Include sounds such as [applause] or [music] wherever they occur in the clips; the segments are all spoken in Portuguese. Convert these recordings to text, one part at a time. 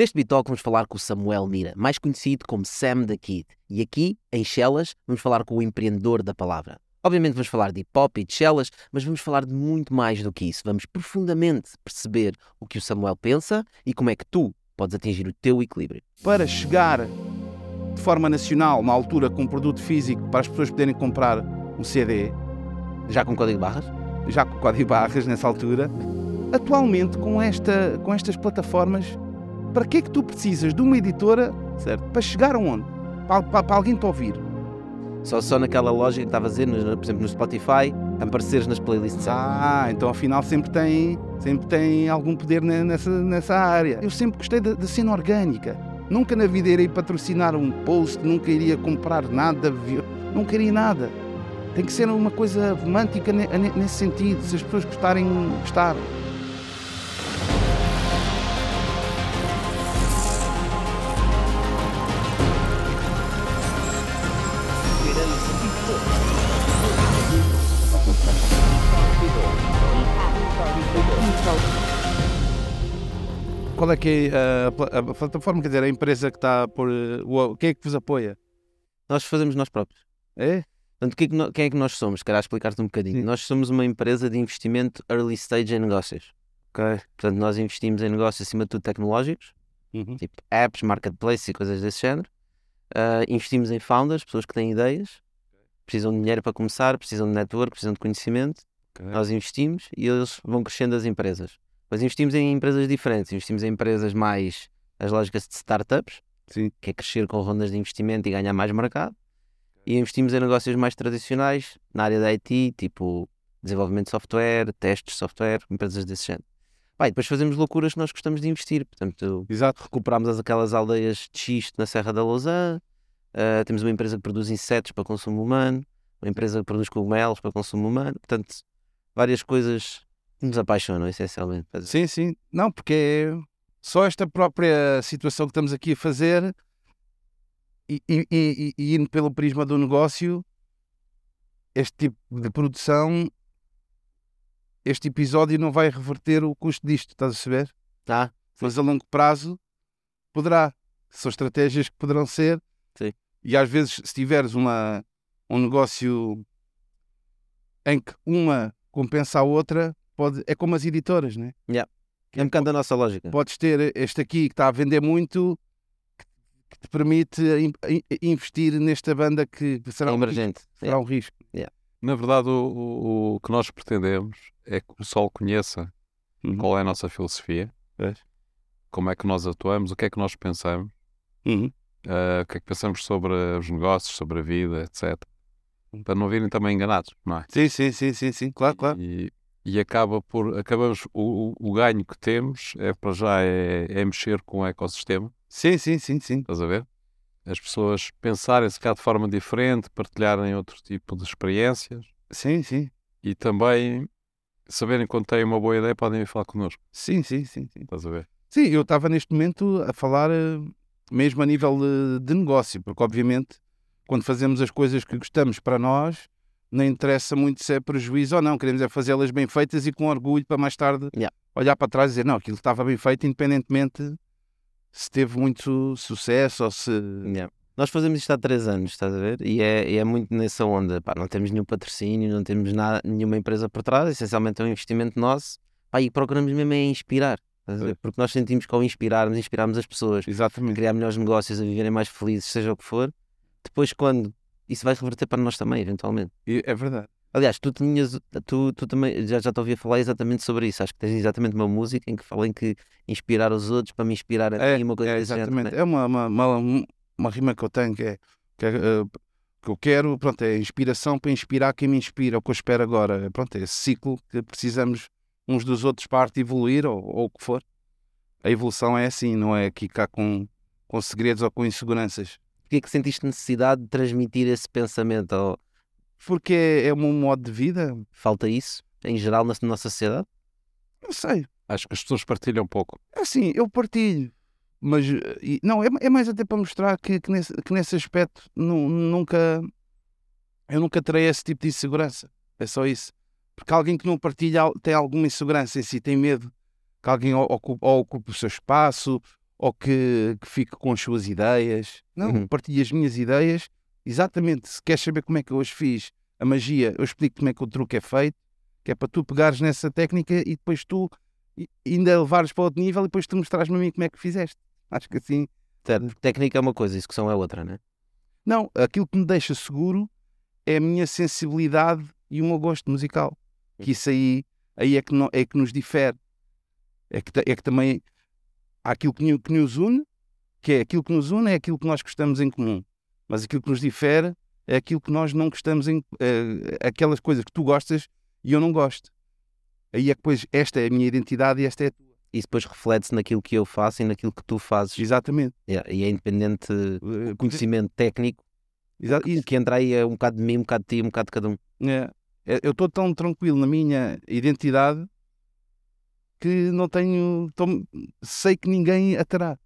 Neste Bitalk vamos falar com o Samuel Mira, mais conhecido como Sam the Kid. E aqui, em Chelas, vamos falar com o empreendedor da palavra. Obviamente vamos falar de hip hop e de Chelas, mas vamos falar de muito mais do que isso. Vamos profundamente perceber o que o Samuel pensa e como é que tu podes atingir o teu equilíbrio. Para chegar de forma nacional, na altura, com um produto físico para as pessoas poderem comprar um CD, Já com código de barras? já com código barras nessa altura, atualmente com, esta, com estas plataformas, para que é que tu precisas de uma editora Certo. para chegar aonde? Para, para, para alguém te ouvir. Só, só naquela lógica que estava a dizer, por exemplo, no Spotify, apareceres nas playlists. Ah, então afinal sempre tem, sempre tem algum poder ne- nessa, nessa área. Eu sempre gostei da, cena orgânica. Nunca na vida irei patrocinar um post, nunca iria comprar nada, não queria nada. Tem que ser uma coisa romântica ne- ne- nesse sentido, se as pessoas gostarem, gostaram. Qual é que é a, pla- a plataforma, quer dizer, a empresa que está por. o- Quem é que vos apoia? Nós fazemos nós próprios. É? Portanto, o que é que nó- quem é que nós somos? Quero explicar-te um bocadinho. Sim. Nós somos uma empresa de investimento early stage em negócios. Ok. Portanto, nós investimos em negócios acima de tudo tecnológicos, Uhum. tipo apps, marketplace e coisas desse género. Ah, investimos em founders, pessoas que têm ideias, precisam de dinheiro para começar, precisam de network, precisam de conhecimento. Ok. Nós investimos e eles vão crescendo as empresas. Mas investimos em empresas diferentes. Investimos em empresas mais as lógicas de startups, Sim. que é crescer com rondas de investimento e ganhar mais mercado. E investimos em negócios mais tradicionais, na área da IT, tipo desenvolvimento de software, testes de software, empresas desse género. E depois fazemos loucuras que nós gostamos de investir. Portanto, Exato. recuperámos as- aquelas aldeias de xisto na Serra da Lousã, ah, temos uma empresa que produz insetos para consumo humano, uma empresa que produz cogumelos para consumo humano. Portanto, várias coisas nos apaixonam, essencialmente. Sim, sim. Não, porque é só esta própria situação que estamos aqui a fazer e, e, e- e indo pelo prisma do negócio, este tipo de produção, este episódio não vai reverter o custo disto, estás a saber? Ah, Mas a longo prazo poderá. São estratégias que poderão ser. Sim. E às vezes, se tiveres uma, um negócio em que uma compensa a outra, pode, é como as editoras, né? é um bocado a nossa lógica. podes ter este aqui que está a vender muito que- te permite in- in- investir nesta banda que será É um emergente. risco, será um risco. Na verdade, o, o- o que nós pretendemos é que o pessoal conheça qual é a nossa filosofia, Pois. como é que nós atuamos, o que é que nós pensamos, Uhum. eh, o que é que pensamos sobre os negócios, sobre a vida, etc. Uhum. Para não virem também enganados, não é? Sim, sim, sim, sim, sim, claro, claro. E, e acaba por, acabamos, o, o- ganho que temos é para já é, é mexer com o ecossistema, Sim, sim, sim, sim. estás a ver? As pessoas pensarem se cá de forma diferente, partilharem outro tipo de experiências Sim, sim. e também saberem quando têm uma boa ideia podem vir falar connosco, Sim, sim, sim, sim. estás a ver? Sim, eu estava neste momento a falar eh, mesmo a nível de, de negócio, porque obviamente quando fazemos as coisas que gostamos para nós, não interessa muito se é prejuízo ou não, queremos é fazê-las bem feitas e com orgulho para mais tarde Yeah. olhar para trás e dizer, não, aquilo estava bem feito, independentemente se teve muito su- sucesso ou se. Yeah. Nós fazemos isto há três anos, estás a ver? E é, é muito nessa onda. Pá, não temos nenhum patrocínio, não temos nada, nenhuma empresa por trás, essencialmente é um investimento nosso. Pá, e procuramos mesmo é inspirar. a? Porque nós sentimos que ao inspirarmos, inspirarmos as pessoas a Exatamente. criar melhores negócios, a viverem mais felizes, seja o que for, depois quando isso vai reverter para nós também, eventualmente. É verdade. Aliás, tu tinhas, tu, tu também, já, já te ouvi falar exatamente sobre isso. Acho que tens exatamente uma música em que fala em que inspirar os outros para me inspirar a É, mim, uma coisa é, exatamente. É uma, uma, uma, uma rima que eu tenho que é, que, eh, que eu quero, pronto, é inspiração para inspirar quem me inspira, o que eu espero agora. Pronto, é esse ciclo que precisamos uns dos outros para arte evoluir ou, ou o que for. A evolução é assim, não é aqui cá com, com segredos ou com inseguranças. Porquê é que sentiste necessidade de transmitir esse pensamento? Ou Porque é, é o meu modo de vida, falta isso, em geral, na nossa sociedade? não sei. Acho que as pessoas partilham um pouco. É Assim, eu partilho, mas eh, e- não, é, é mais até para mostrar que, que, nesse, que nesse aspecto nu- nunca eu nunca terei esse tipo de insegurança. É só isso. Porque alguém que não partilha tem alguma insegurança em si, tem medo que alguém o- ocupe, ou ocupe o seu espaço, ou que, que fique com as suas ideias. Não, Uhum. partilho as minhas ideias. Exatamente, se queres saber como é que eu hoje fiz a magia, eu explico como é que o truque é feito, que é para tu pegares nessa técnica e depois tu ainda levares para outro nível e depois tu mostrares-me a mim como é que fizeste. [laughs] Acho que assim. Certo, técnica é uma coisa, execução é outra, né? Não, aquilo que me deixa seguro é a minha sensibilidade e o meu gosto musical. Que isso aí, aí é, que é que nos difere. É que, é que também aquilo que, no- que nos une, que é aquilo que nos une é aquilo que nós gostamos em comum. Mas aquilo que nos difere é aquilo que nós não gostamos em. eh, aquelas coisas que tu gostas e eu não gosto. Aí é que depois esta é a minha identidade e esta é a tua. Isso depois reflete-se naquilo que eu faço e naquilo que tu fazes. Exatamente. É, e é independente Eh, o conhecimento técnico. exa- O que entra aí é um bocado de mim, um bocado de ti, um bocado de cada um. É, é, eu estou tão tranquilo na minha identidade que não tenho. tô- sei que ninguém a terá.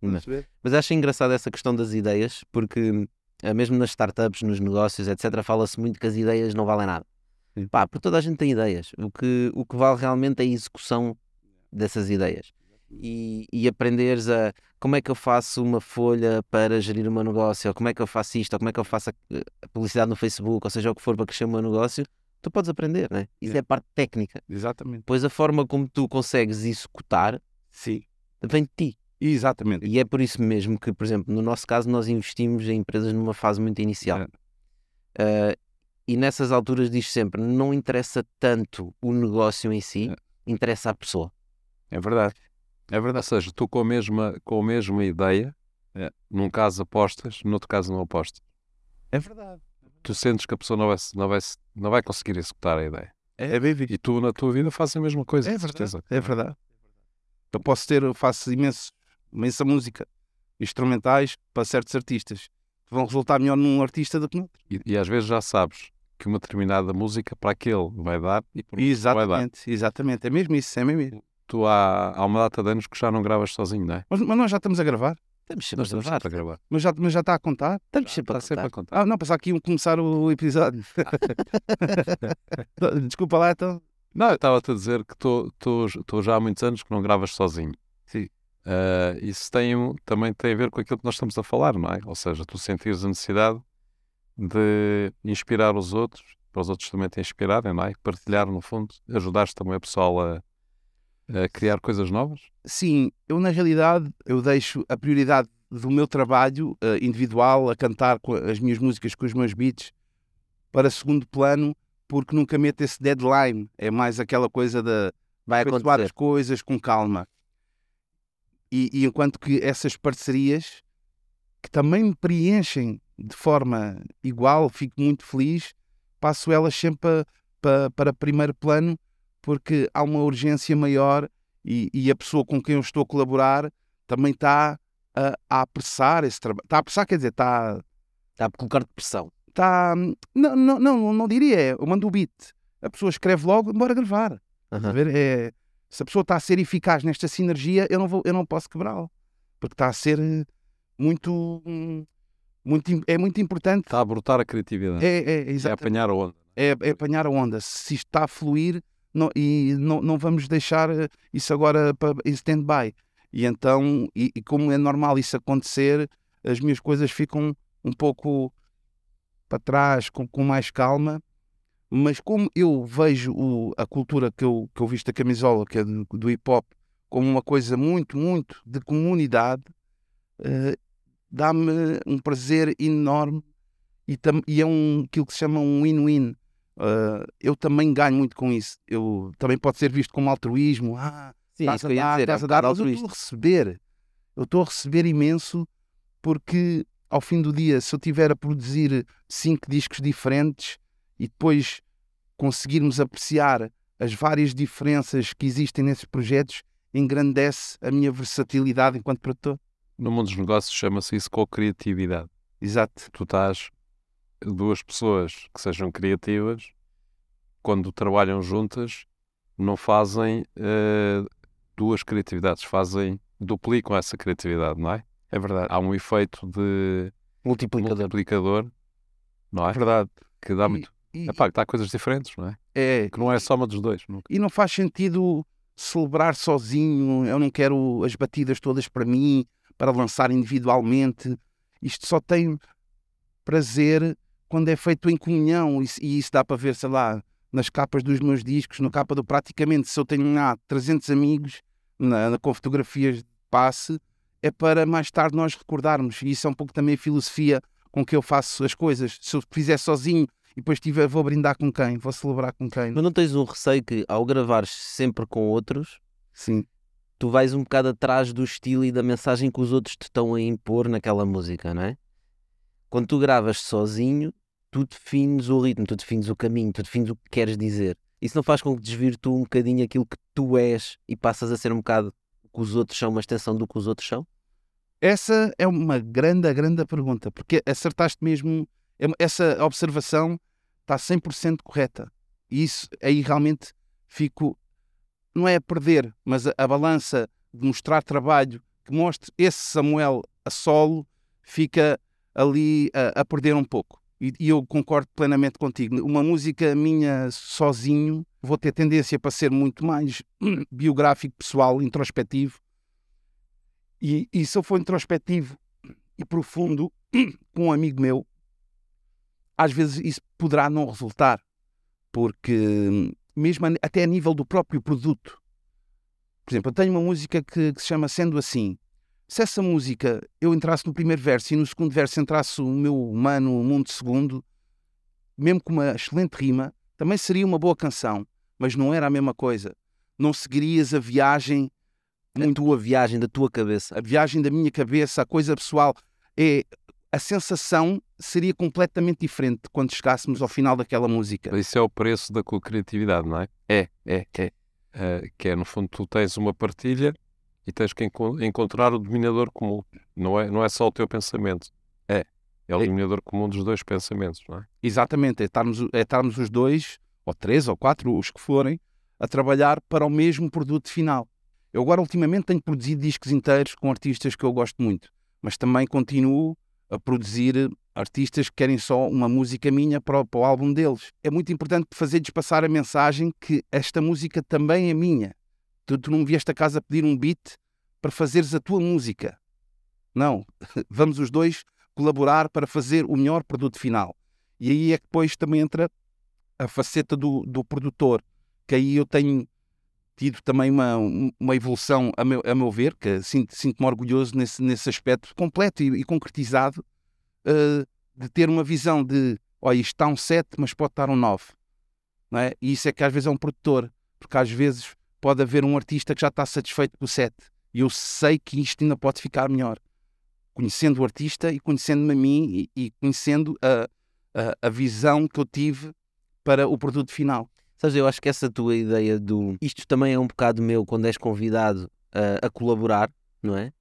Mas- Perceber? Mas acho engraçado essa questão das ideias, porque eh, mesmo nas startups, nos negócios, etc., fala-se muito que as ideias não valem nada. Sim. Pá, porque toda a gente tem ideias. O que, o que vale realmente é a execução dessas ideias. E, e aprenderes a como é que eu faço uma folha para gerir o meu negócio, ou como é que eu faço isto, ou como é que eu faço a, a publicidade no Facebook, ou seja, o que for para crescer o meu negócio, tu podes aprender, né? Isso É. é a parte técnica. Exatamente. Pois a forma como tu consegues executar Sim. vem de ti. Exatamente. E é por isso mesmo que, por exemplo, no nosso caso, nós investimos em empresas numa fase muito inicial. É. Ah, e nessas alturas diz sempre: não interessa tanto o negócio em si, É. interessa a pessoa. É verdade. É Ou verdade. seja, tu com a mesma, com a mesma ideia, É. num caso apostas, no outro caso não apostas. É verdade. Tu sentes que a pessoa não vai, não vai, não vai conseguir executar a ideia. É, bem visto. E tu, na tua vida, fazes a mesma coisa. É de verdade. certeza. É verdade. Eu posso ter, eu faço imenso, imensa música, instrumentais para certos artistas. que Vão resultar melhor num artista do que no outro. E, e às vezes já sabes que uma determinada música para aquele vai dar e outro não vai dar. Exatamente, exatamente. É mesmo isso, é mesmo isso. Tu há, há uma data de anos que já não gravas sozinho, não é? Mas, mas nós já estamos a gravar. Estamos sempre Nós a estamos gravar. sempre a gravar. Mas já, mas já está a contar. Estamos sempre a Está sempre a contar. Ah, não, pensava que iam começar o episódio. [laughs] [laughs] Desculpa lá, então. Não, eu estava-te a dizer que tu já há muitos anos que não gravas sozinho. Sim. Ah, isso tem, um- também tem a ver com aquilo que nós estamos a falar, não é? Ou seja, tu sentires a necessidade de inspirar os outros, para os outros também te inspirarem, não é? Partilhar, no fundo, ajudares também a pessoal a, a criar coisas novas. Sim, eu na realidade eu deixo a prioridade do meu trabalho eh, individual a cantar as minhas músicas com os meus beats para segundo plano porque nunca meto esse deadline. É mais aquela coisa de Vai efetuar as acontecer. coisas com calma. E, e enquanto que essas parcerias que também me preenchem de forma igual, fico muito feliz, passo elas sempre pa- pa- para primeiro plano porque há uma urgência maior e, e a pessoa com quem eu estou a colaborar também está a, a apressar esse trabalho. Está a apressar, quer dizer, está. Está a colocar-te pressão. está não, não, não, não diria, é, eu mando o beat. A pessoa escreve logo, bora gravar. Aham. ver? É, se a pessoa está a ser eficaz nesta sinergia, eu não, vou, eu não posso quebrá-la. Porque está a ser eh, muito. muito é muito importante. Está a brotar a criatividade. É, é, É, exatamente. apanhar a onda. é, é apanhar a onda. Se isto está a fluir não- e não, não vamos deixar eh, isso agora para em stand-by. E então, e, e como é normal isso acontecer, as minhas coisas ficam um pouco para trás, com, com mais calma. Mas como eu vejo o- a cultura que eu, que eu visto a camisola, que é do, do hip hop, como uma coisa muito, muito de comunidade, eh, dá-me um prazer enorme e, tam- e é um, aquilo que se chama um win-win. Uh, eu também ganho muito com isso. Eu também pode ser visto como altruísmo. Ah, Sim, estás isso a eu ia dar, dizer. É um estás a dar, mas eu estou a receber. Eu estou a receber imenso porque ao fim do dia, se eu tiver a produzir cinco discos diferentes e depois conseguirmos apreciar as várias diferenças que existem nesses projetos, engrandece a minha versatilidade enquanto produtor. No mundo dos negócios chama-se isso co-criatividade. Exato. tu estás duas pessoas que sejam criativas, quando trabalham juntas, não fazem eh, duas criatividades, fazem, duplicam essa criatividade, não é? É verdade. Há um efeito de Multiplicador. multiplicador, não é? É verdade. Que dá E- muito. E, Epá, que dá coisas diferentes, não é? é, Que não é a soma dos dois. Não. e não faz sentido celebrar sozinho, eu não quero as batidas todas para mim, para lançar individualmente. Isto só tem prazer quando é feito em comunhão, e, isso dá para ver, sei lá, nas capas dos meus discos, no capa do praticamente, se eu tenho lá 300 amigos na, na, com fotografias de passe, é para mais tarde nós recordarmos. E isso é um pouco também a filosofia com que eu faço as coisas. Se eu fizer sozinho e depois tiver, vou brindar com quem? Vou celebrar com quem? Mas não tens um receio que ao gravares sempre com outros, Sim. tu vais um bocado atrás do estilo e da mensagem que os outros te estão a impor naquela música, não é? Quando tu gravas sozinho, tu defines o ritmo, tu defines o caminho, tu defines o que queres dizer. Isso não faz com que desvirtue um bocadinho aquilo que tu és e passas a ser um bocado o que os outros são, uma extensão do que os outros são? Essa é uma grande, grande pergunta, porque acertaste mesmo, é essa observação está 100% correta. E isso aí realmente fico, não é a perder, mas a, a balança de mostrar trabalho que mostre esse Samuel a solo fica ali a, a perder um pouco. E, e, eu concordo plenamente contigo. Uma música minha sozinho, vou ter tendência para ser muito mais [clears throat] biográfico, pessoal, introspectivo. E, e se eu for introspectivo e profundo [clears throat] com um amigo meu, às vezes isso poderá não resultar, porque mesmo até a nível do próprio produto. Por exemplo, eu tenho uma música que, que se chama Sendo Assim, se essa música eu entrasse no primeiro verso e no segundo verso entrasse o meu humano, o mundo segundo, mesmo com uma excelente rima, também seria uma boa canção, mas não era a mesma coisa. Não seguirias a viagem, a tua viagem da tua cabeça, a viagem da minha cabeça, a coisa pessoal. É a sensação seria completamente diferente quando chegássemos ao final daquela música. Isso é o preço da criatividade, não é? É, é, é. Uh, que é, no fundo, tu tens uma partilha e tens que encontrar o dominador comum. Não é, não é só o teu pensamento. É. É o é. dominador comum dos dois pensamentos, não é? Exatamente. É estarmos, é estarmos os dois, ou três, ou quatro, os que forem, a trabalhar para o mesmo produto final. Eu agora, ultimamente, tenho produzido discos inteiros com artistas que eu gosto muito, mas também continuo a produzir artistas que querem só uma música minha para o, para o álbum deles. É muito importante fazer-lhes passar a mensagem que esta música também é minha Tu, tu não vieste a casa pedir um beat para fazeres a tua música. Não. [laughs] Vamos os dois colaborar para fazer o melhor produto final. E aí é que depois também entra a faceta do, do produtor, que aí eu tenho tido também uma, uma evolução, a meu, a meu ver, que sinto-me sinto orgulhoso nesse, nesse aspecto completo e, e concretizado, uh, de ter uma visão de, olha, isto está um 7, mas pode estar um 9. Não é? E isso é que às vezes é um produtor, porque às vezes pode haver um artista que já está satisfeito com o set. E eu sei que isto ainda pode ficar melhor. Conhecendo o artista e conhecendo-me a mim e, e conhecendo a, a, a, visão que eu tive para o produto final. Sabes, eu acho que essa tua ideia do. Isto também é um bocado meu quando és convidado a, a colaborar, não é?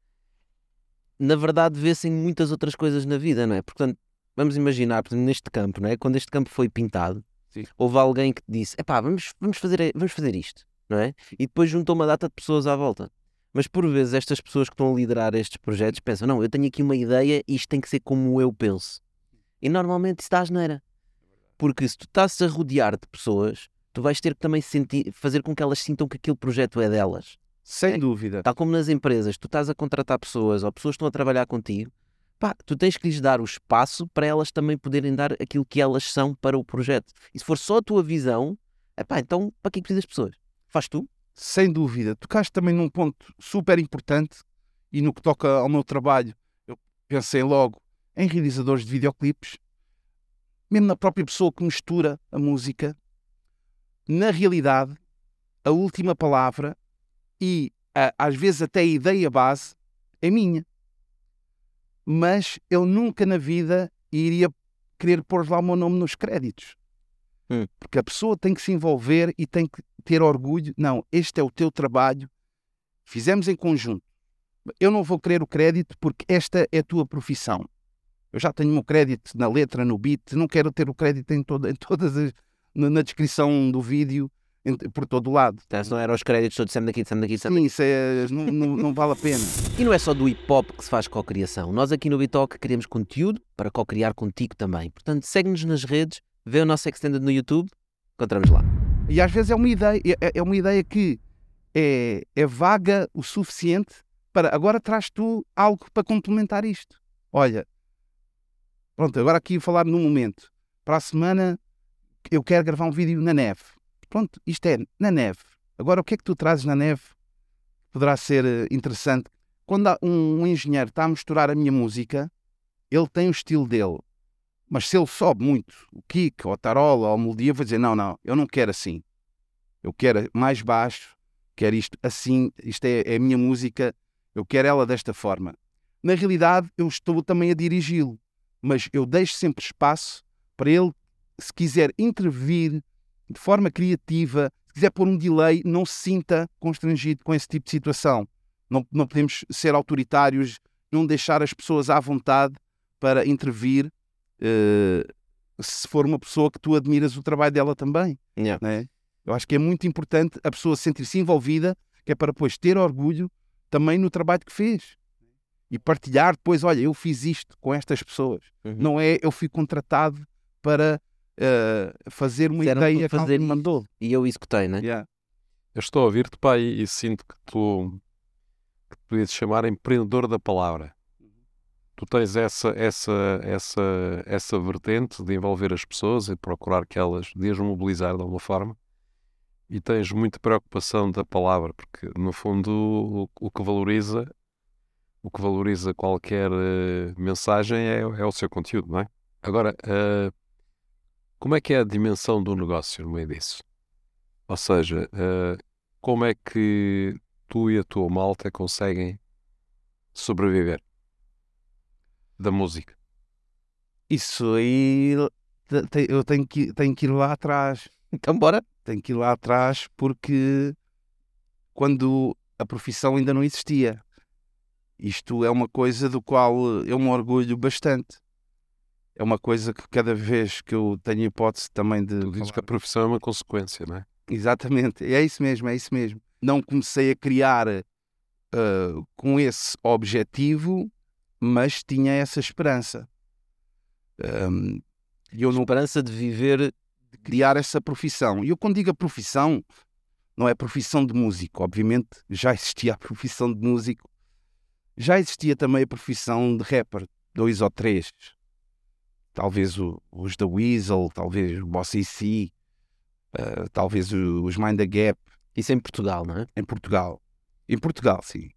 Na verdade, vê-se em muitas outras coisas na vida, não é? Portanto, vamos imaginar, portanto, neste campo, não é? Quando este campo foi pintado, Sim. houve alguém que disse: epá, vamos, vamos, fazer, vamos fazer isto não é? E depois juntou uma data de pessoas à volta. Mas por vezes estas pessoas que estão a liderar estes projetos pensam: não, eu tenho aqui uma ideia e isto tem que ser como eu penso. E normalmente isso dá asneira. Porque se tu estás a rodear de pessoas, tu vais ter que também sentir, fazer com que elas sintam que aquele projeto é delas. Sem é? dúvida. Tal como nas empresas, tu estás a contratar pessoas ou pessoas que estão a trabalhar contigo, pá, tu tens que lhes dar o espaço para elas também poderem dar aquilo que elas são para o projeto. E se for só a tua visão, pá, então para que é precisas de pessoas? Faz tu? Sem dúvida. Tocaste também num ponto super importante e no que toca ao meu trabalho, eu pensei logo em realizadores de videoclipes, mesmo na própria pessoa que mistura a música. Na realidade, a última palavra e a, às vezes até a ideia base é minha. Mas eu nunca na vida iria querer pôr lá o meu nome nos créditos. Hum. Porque a pessoa tem que se envolver e tem que ter orgulho. Não, este é o teu trabalho, fizemos em conjunto. Eu não vou querer o crédito porque esta é a tua profissão. Eu já tenho o meu crédito na letra, no beat, não quero ter o crédito em, toda, [laughs] em todas as, na, descrição do vídeo, por todo o lado. Então, se não eram os créditos todos sempre daqui, sempre daqui, sempre Sim, isso é, não, não, não, vale a pena. E não é só do hip hop que se faz co-criação. Nós aqui no Bitalk queremos conteúdo para co-criar contigo também. Portanto, segue-nos nas redes, vê o nosso Extended no YouTube, encontramos lá. E às vezes é uma ideia, é, é uma ideia que é, é vaga o suficiente para agora traz tu algo para complementar isto. Olha, pronto, agora aqui falar no momento. Para a semana eu quero gravar um vídeo na neve. Pronto, isto é na neve. Agora o que é que tu trazes na neve? Poderá ser eh, interessante. Quando um engenheiro está a misturar a minha música, ele tem o estilo dele. Mas se ele sobe muito o kick, ou a tarola, ou a melodia, vou dizer: não, não, eu não quero assim. Eu quero mais baixo, quero isto assim, isto é, é a minha música, eu quero ela desta forma. Na realidade, eu estou também a dirigi-lo, mas eu deixo sempre espaço para ele, se quiser intervir de forma criativa, se quiser pôr um delay, não se sinta constrangido com esse tipo de situação. Não, não podemos ser autoritários, não deixar as pessoas à vontade para intervir uh, se for uma pessoa que tu admiras o trabalho dela também. Yeah. Né? Eu acho que é muito importante a pessoa sentir-se envolvida, que é para depois ter orgulho também no trabalho que fez. E partilhar depois, olha, eu fiz isto com estas pessoas. Uhum. Não é eu fui contratado para uh, fazer uma Disseram ideia fazer que alguém mandou. E eu executei, né? Yeah. Eu estou a ouvir-te, pai, e sinto que tu que te podias chamar empreendedor da palavra. Tu tens essa, essa, essa, essa vertente de envolver as pessoas e procurar que elas desmobilizar de alguma forma. E tens muita preocupação da palavra, porque no fundo o, o que valoriza o que valoriza qualquer uh, mensagem é, é, o seu conteúdo, não é? Agora, uh, como é que é a dimensão do negócio no meio disso? Ou seja, uh, como é que tu e a tua malta conseguem sobreviver da música? Isso aí eu tenho que, tenho que ir lá atrás. [laughs] Então, bora. Tenho que ir lá atrás porque quando a profissão ainda não existia. Isto é uma coisa do qual eu me orgulho bastante. É uma coisa que cada vez que eu tenho hipótese também de. Tu dizes que a profissão é uma consequência, não é? Exatamente, é isso mesmo, é isso mesmo. Não comecei a criar uh, com esse objetivo, mas tinha essa esperança. Um, eu não... Esperança de viver, de criar essa profissão. E eu quando digo a profissão, não é profissão de músico, obviamente já existia a [laughs] profissão de músico, já existia também a profissão de rapper, dois ou três. Talvez o, os da Weasel, talvez o Bossy C, uh, talvez os Mind the Gap. Isso em Portugal, não é? Em Portugal. Em Portugal, sim.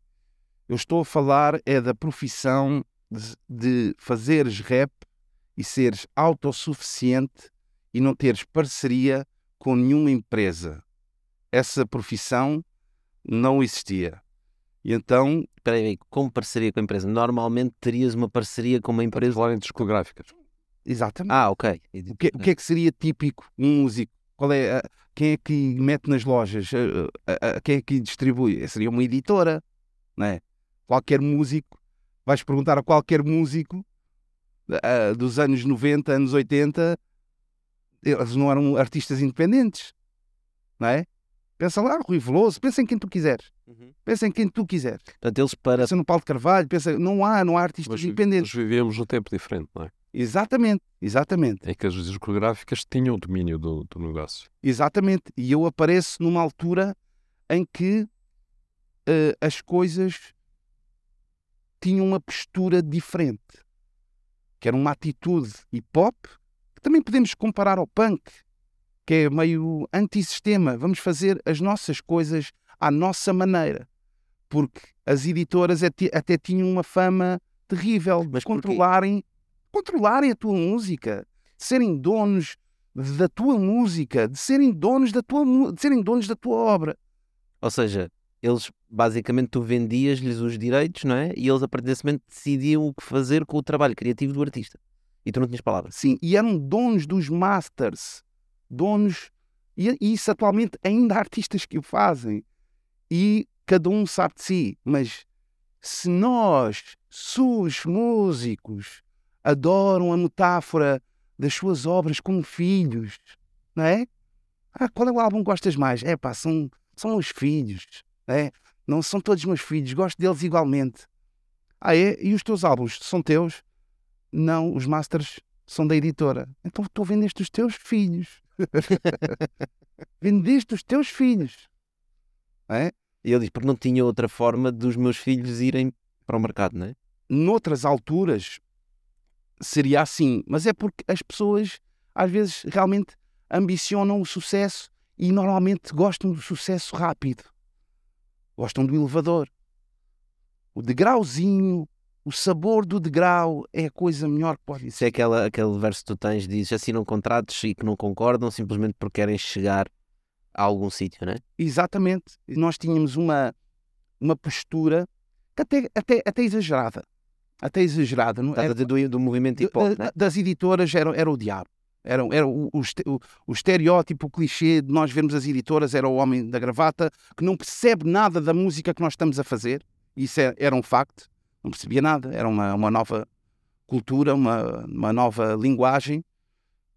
Eu estou a falar é da profissão de, de fazeres rap e seres autossuficiente e não teres parceria com nenhuma empresa. Essa profissão não existia. E então. Espera aí, como parceria com a empresa? Normalmente terias uma parceria com uma empresa. Falar em discográficas. Exatamente. Ah, ok. O que, o que é que seria típico um músico? Qual é a, quem é que mete nas lojas? A, a, a, quem é que distribui? Seria uma editora, não é? Qualquer músico, vais perguntar a qualquer músico dos anos 90, anos 80, eles não eram artistas independentes, não é? Pensa lá, Rui Veloso, pensa em quem tu quiseres. Uhum. Pensa em quem tu quiseres. Portanto, eles para... Pensa no Paulo de Carvalho, pensa, não há, não há artistas mas, independentes. Nós vivíamos num tempo diferente, não é? Exatamente, exatamente. É que as discográficas tinham o domínio do, do negócio. Exatamente. E eu apareço numa altura em que uh, as coisas tinham uma postura diferente. Que era uma atitude hip hop, que também podemos comparar ao punk, que é meio antissistema. Vamos fazer as nossas coisas à nossa maneira. Porque as editoras até, até tinham uma fama terrível de controlarem, controlarem a tua música, de serem donos da tua música, de serem donos da tua, de serem donos da tua obra. Ou seja, eles basicamente tu vendias-lhes os direitos, não é? E eles a partir desse momento decidiam o que fazer com o trabalho criativo do artista. E tu não tinhas palavras. Sim, e eram donos dos masters donos, e, isso atualmente ainda há artistas que o fazem, e cada um sabe de si, mas se nós, sus músicos, adoram a metáfora das suas obras como filhos, não é? Ah, qual é o álbum que gostas mais? É pá, são, são os filhos, é? Não são todos meus filhos, gosto deles igualmente. Ah, é? E os teus álbuns são teus? Não, os masters são da editora. Então tu vendeste os teus filhos. [laughs] vendeste os teus filhos. É? E ele diz, porque não tinha outra forma dos meus filhos irem para o mercado, não é? Noutras alturas seria assim, mas é porque as pessoas às vezes realmente ambicionam o sucesso e normalmente gostam do sucesso rápido. Gostam do elevador. O degrauzinho, o sabor do degrau é a coisa melhor que pode Isso é aquela, aquele verso que tu tens, diz assinam contratos e que não concordam simplesmente porque querem chegar a algum sítio, não é? Exatamente. Nós tínhamos uma, uma postura até, até, até exagerada. Até exagerada. Não? Dizer do, do movimento hip hop, não é? Das editoras era, era o diabo. Era, era o, o, estereótipo, o clichê de nós vermos as editoras, era o homem da gravata que não percebe nada da música que nós estamos a fazer. Isso é, era um facto. Não percebia nada. Era uma, uma nova cultura, uma, uma nova linguagem.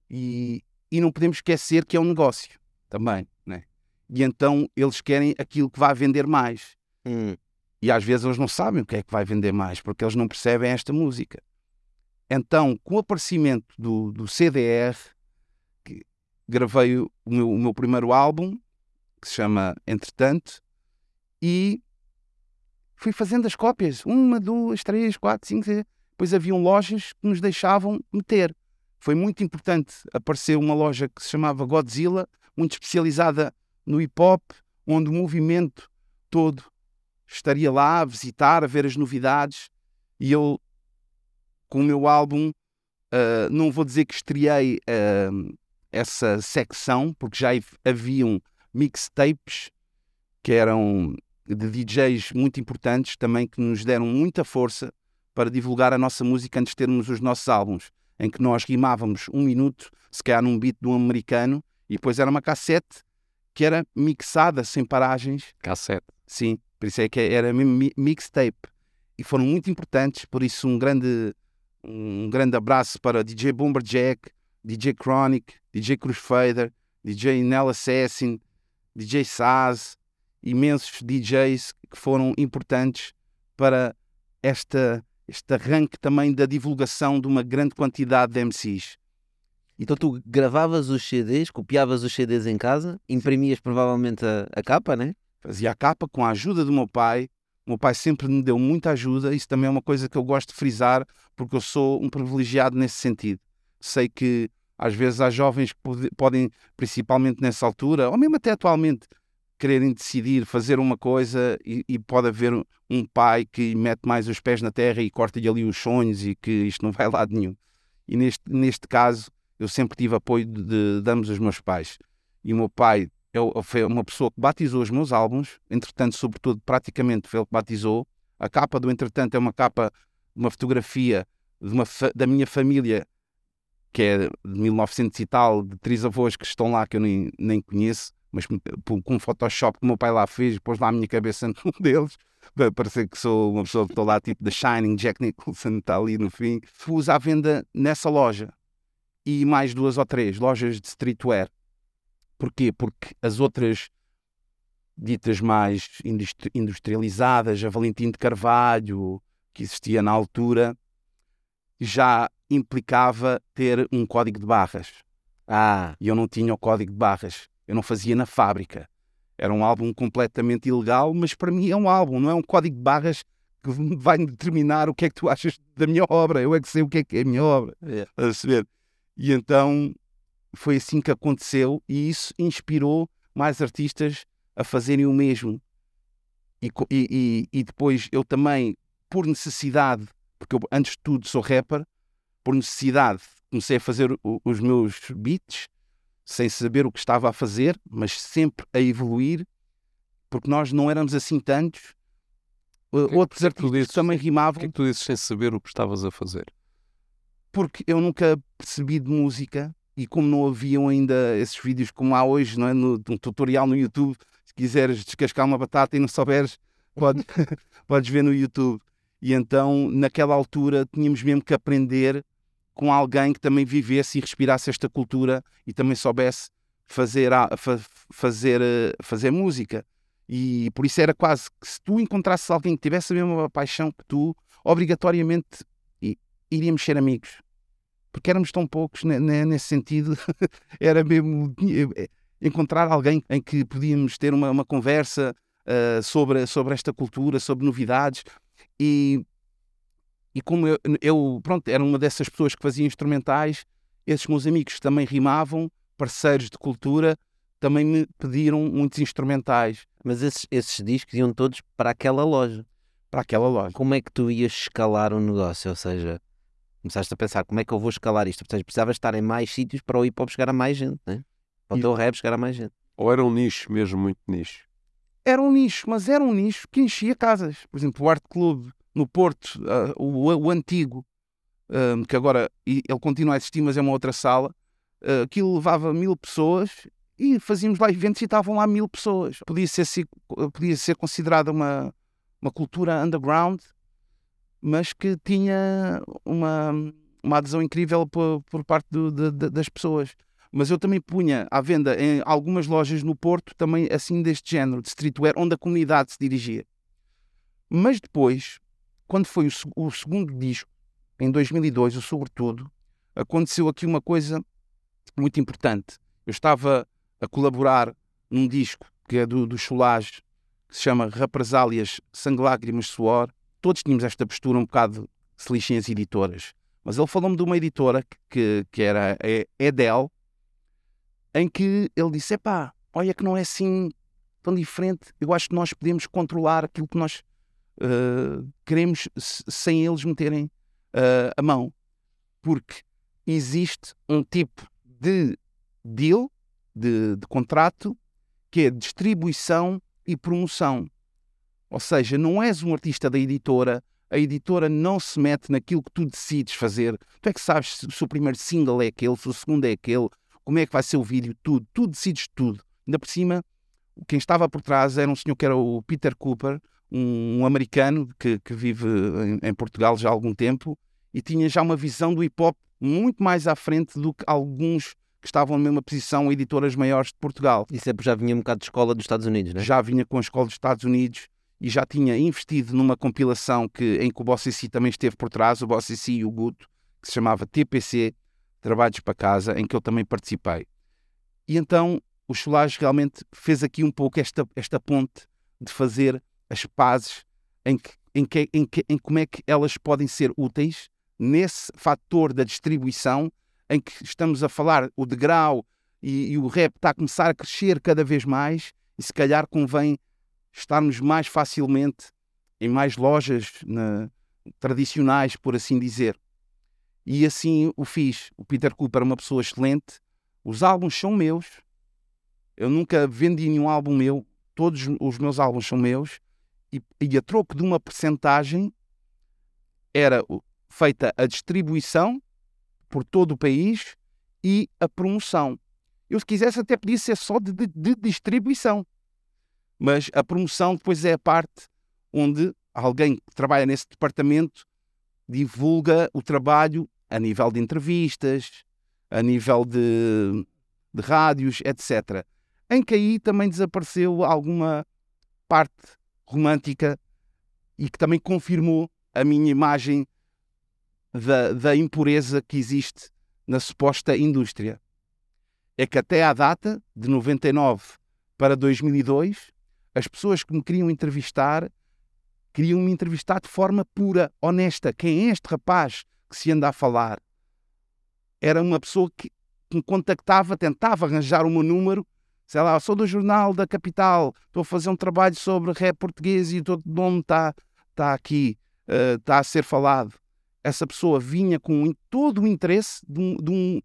E, e não podemos esquecer que é um negócio também. Né? E então eles querem aquilo que vai vender mais. Hum. E às vezes eles não sabem o que é que vai vender mais, porque eles não percebem esta música. Então, com o aparecimento do, do CDR, gravei o meu, o meu, primeiro álbum, que se chama Entretanto, e fui fazendo as cópias. Uma, duas, três, quatro, cinco, seis. Depois haviam lojas que nos deixavam meter. Foi muito importante. Apareceu uma loja que se chamava Godzilla, muito especializada no hip hop, onde o movimento todo estaria lá a visitar, a ver as novidades. E eu com o meu álbum, uh, não vou dizer que estreiei uh, essa secção, porque já haviam mixtapes que eram de DJs muito importantes também que nos deram muita força para divulgar a nossa música antes de termos os nossos álbuns, em que nós rimávamos um minuto, se calhar num beat de um americano, e depois era uma cassete que era mixada sem paragens. Cassete. Sim, por isso é que era mixtape. E foram muito importantes, por isso um grande um grande abraço para DJ Bomberjack, DJ Chronic, DJ Crusader, DJ Nell Assassin, DJ Saz, imensos DJs que foram importantes para esta, este arranque também da divulgação de uma grande quantidade de MCs. Então tu gravavas os CDs, copiavas os CDs em casa, imprimias provavelmente a, a capa, né? Fazia a capa com a ajuda do meu pai, meu pai sempre me deu muita ajuda, isso também é uma coisa que eu gosto de frisar, porque eu sou um privilegiado nesse sentido. Sei que às vezes há jovens que podem, principalmente nessa altura, ou mesmo até atualmente, quererem decidir fazer uma coisa e, e, pode haver um pai que mete mais os pés na terra e corta-lhe ali os sonhos e que isto não vai a lado nenhum. E neste, neste caso, eu sempre tive apoio de, de, ambos os meus pais. E o meu pai foi uma pessoa que batizou os meus álbuns, entretanto, sobretudo, praticamente foi ele que batizou. A capa do Entretanto é uma capa, uma fotografia de uma, da minha família, que é de 1900 e tal, de três avós que estão lá que eu nem, nem conheço, mas com um Photoshop que o meu pai lá fez, pôs lá a minha cabeça [laughs] num deles, para parecer que sou uma pessoa que estou lá, tipo The Shining, Jack Nicholson está ali no fim. Pus à venda nessa loja e mais duas ou três lojas de streetwear Porquê? Porque as outras ditas mais industrializadas, a Valentim de Carvalho, que existia na altura, já implicava ter um código de barras. Ah. E eu não tinha o código de barras. Eu não fazia na fábrica. Era um álbum completamente ilegal, mas para mim é um álbum, não é um código de barras que vai determinar o que é que tu achas da minha obra. Eu é que sei o que é que é a minha obra. É. A saber? E então foi assim que aconteceu e isso inspirou mais artistas a fazerem o mesmo. E, e, e depois eu também, por necessidade, porque eu antes de tudo sou rapper, por necessidade comecei a fazer os meus beats sem saber o que estava a fazer, mas sempre a evoluir, porque nós não éramos assim tantos. Que, Outros que artistas dizes, também rimavam. que é que tu dizes sem saber o que estavas a fazer? Porque eu nunca percebi de música e como não haviam ainda esses vídeos como há hoje, não é? no, um tutorial no YouTube, se quiseres descascar uma batata e não souberes, pode, [laughs] [laughs] podes ver no YouTube. E então, naquela altura, tínhamos mesmo que aprender com alguém que também vivesse e respirasse esta cultura e também soubesse fazer, fazer, eh, fazer música. E por isso era quase que se tu encontrasses alguém que tivesse a mesma paixão que tu, obrigatoriamente iríamos ser amigos porque éramos tão poucos nesse sentido, [laughs] era mesmo eh, encontrar alguém em que podíamos ter uma, uma conversa, uh, sobre, sobre esta cultura, sobre novidades. E, e como eu, eu, pronto, era uma dessas pessoas que fazia instrumentais, esses meus amigos também rimavam, parceiros de cultura, também me pediram muitos instrumentais. Mas esses, esses discos iam todos para aquela loja. Para aquela loja. Como é que tu ias escalar o um negócio? Ou seja, começaste a pensar como é que eu vou escalar isto? Ou seja, precisavas estar em mais sítios para o hip hop chegar a mais gente, né? para o teu rap chegar a mais gente. Ou era um nicho mesmo, muito nicho? Era um nicho, mas era um nicho que enchia casas. Por exemplo, o Art Club no Porto, uh, o, o, antigo, um, que agora ele continua a existir, mas é uma outra sala, uh, aquilo levava mil pessoas e fazíamos lá eventos e estavam lá mil pessoas. Podia ser, podia ser considerada uma, uma cultura underground, mas que tinha uma, uma adesão incrível por, por parte do, de, de, das pessoas. Mas eu também punha à venda em algumas lojas no Porto, também assim deste género, de streetwear, onde a comunidade se dirigia. Mas depois, quando foi o, o segundo disco, em 2002, o Sobretudo, aconteceu aqui uma coisa muito importante. Eu estava a colaborar num disco que é do, do Cholage, que se chama Represálias, Sangue, Lágrimas, Suor. Todos tínhamos esta postura um bocado se lixem as editoras. Mas ele falou-me de uma editora que, que, era Edel, em que ele disse: Epá, olha que não é assim tão diferente. Eu acho que nós podemos controlar aquilo que nós uh, queremos sem eles meterem uh, a mão. Porque existe um tipo de deal, de, de contrato, que é distribuição e promoção. Ou seja, não és um artista da editora, a editora não se mete naquilo que tu decides fazer. Tu é que sabes se, se o primeiro single é aquele, se o segundo é aquele, como é que vai ser o vídeo, tudo. Tu decides tudo. Ainda por cima, quem estava por trás era um senhor que era o Peter Cooper, um, um americano que, que vive em, em, Portugal já há algum tempo e tinha já uma visão do hip hop muito mais à frente do que alguns que estavam na mesma posição, editoras maiores de Portugal. E sempre já vinha um bocado de escola dos Estados Unidos, né? Já vinha com a escola dos Estados Unidos e já tinha investido numa compilação que, em que o Boss também esteve por trás, o Boss e o Guto, que se chamava TPC, Trabalhos para Casa, em que eu também participei. E então o Cholage realmente fez aqui um pouco esta, esta ponte de fazer as pazes em, que, em, que, em, que, em como é que elas podem ser úteis nesse fator da distribuição em que estamos a falar o degrau e, e o rap está a começar a crescer cada vez mais e se calhar convém estarmos mais facilmente em mais lojas na, tradicionais, por assim dizer. E assim o fiz. O Peter Cooper é uma pessoa excelente. Os álbuns são meus. Eu nunca vendi nenhum álbum meu. Todos os meus álbuns são meus. E, e a troco de uma percentagem era feita a distribuição por todo o país e a promoção. Eu, se quisesse, até podia ser só de, de, de distribuição. Mas a promoção depois é a parte onde alguém que trabalha nesse departamento divulga o trabalho a nível de entrevistas, a nível de, de rádios, etc. Em que aí também desapareceu alguma parte romântica e que também confirmou a minha imagem da, da impureza que existe na suposta indústria. É que até à data, de 99 para 2002, as pessoas que me queriam entrevistar queriam me entrevistar de forma pura, honesta. Quem é este rapaz que se anda a falar? Era uma pessoa que, que me contactava, tentava arranjar o meu número. Sei lá, sou do Jornal da Capital, estou a fazer um trabalho sobre rap português e todo nome está tá aqui, uh, está a ser falado essa pessoa vinha com todo o interesse de um, de um,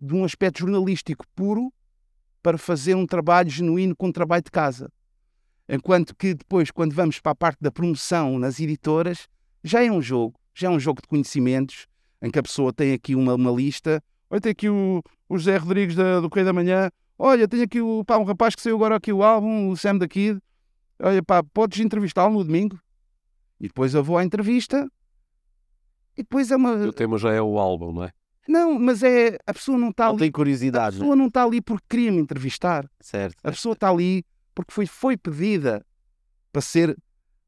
de um aspecto jornalístico puro para fazer um trabalho genuíno com um trabalho de casa. Enquanto que depois, quando vamos para a parte da promoção nas editoras, já é um jogo, já é um jogo de conhecimentos, em que a pessoa tem aqui uma, uma lista. Olha, tem aqui o, o José Rodrigues da, do Correio da Manhã. Olha, tem aqui o, pá, um rapaz que saiu agora aqui o álbum, o Sam da Kid. Olha, pá, podes entrevistá-lo no domingo? E depois eu vou à entrevista e depois é uma. O tema já é o álbum, não é? Não, mas é. A pessoa não está ali. tem curiosidade. A pessoa não está ali porque queria me entrevistar. Certo. A pessoa está ali porque foi, foi pedida para ser.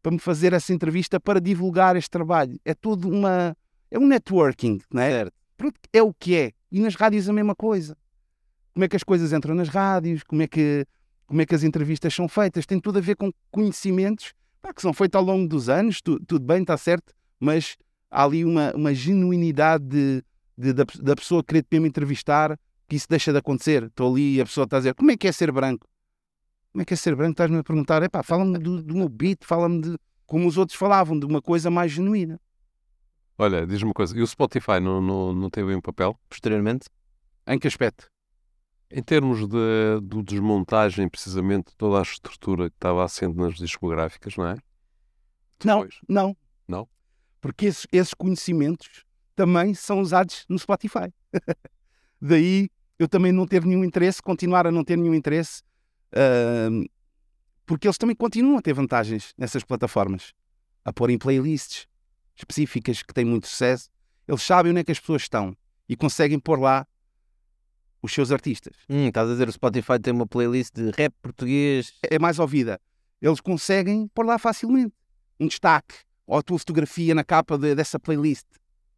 para me fazer essa entrevista para divulgar este trabalho. É tudo uma. É um networking, não é? Certo. É o que é. E nas rádios a mesma coisa. Como é que as coisas entram nas rádios, como é que, como é que as entrevistas são feitas, tem tudo a ver com conhecimentos pá, que são feitos ao longo dos anos, tu, tudo bem, está certo, mas há ali uma, uma genuinidade de, de, da, da pessoa querer mesmo entrevistar que isso deixa de acontecer. Estou ali e a pessoa está a dizer como é que é ser branco? Como é que é ser branco? Estás-me a perguntar, epá, fala-me do, do meu beat, fala-me de como os outros falavam, de uma coisa mais genuína. Olha, diz-me uma coisa, e o Spotify não, não, não teve um papel? Posteriormente, Em que aspecto? Em termos de, de desmontagem, precisamente, de toda a estrutura que estava assente nas discográficas, não é? Não, Depois. não. Não? Porque esses, esses conhecimentos também são usados no Spotify. [laughs] Daí eu também não ter nenhum interesse, continuar a não ter nenhum interesse, porque eles também continuam a ter vantagens nessas plataformas, a pôr em playlists específicas que têm muito sucesso. Eles sabem onde é que as pessoas estão e conseguem pôr lá os seus artistas. hum, estás a dizer o Spotify tem uma playlist de rap português. é mais ouvida. Eles conseguem pôr lá facilmente um destaque ou a tua fotografia na capa de- dessa playlist.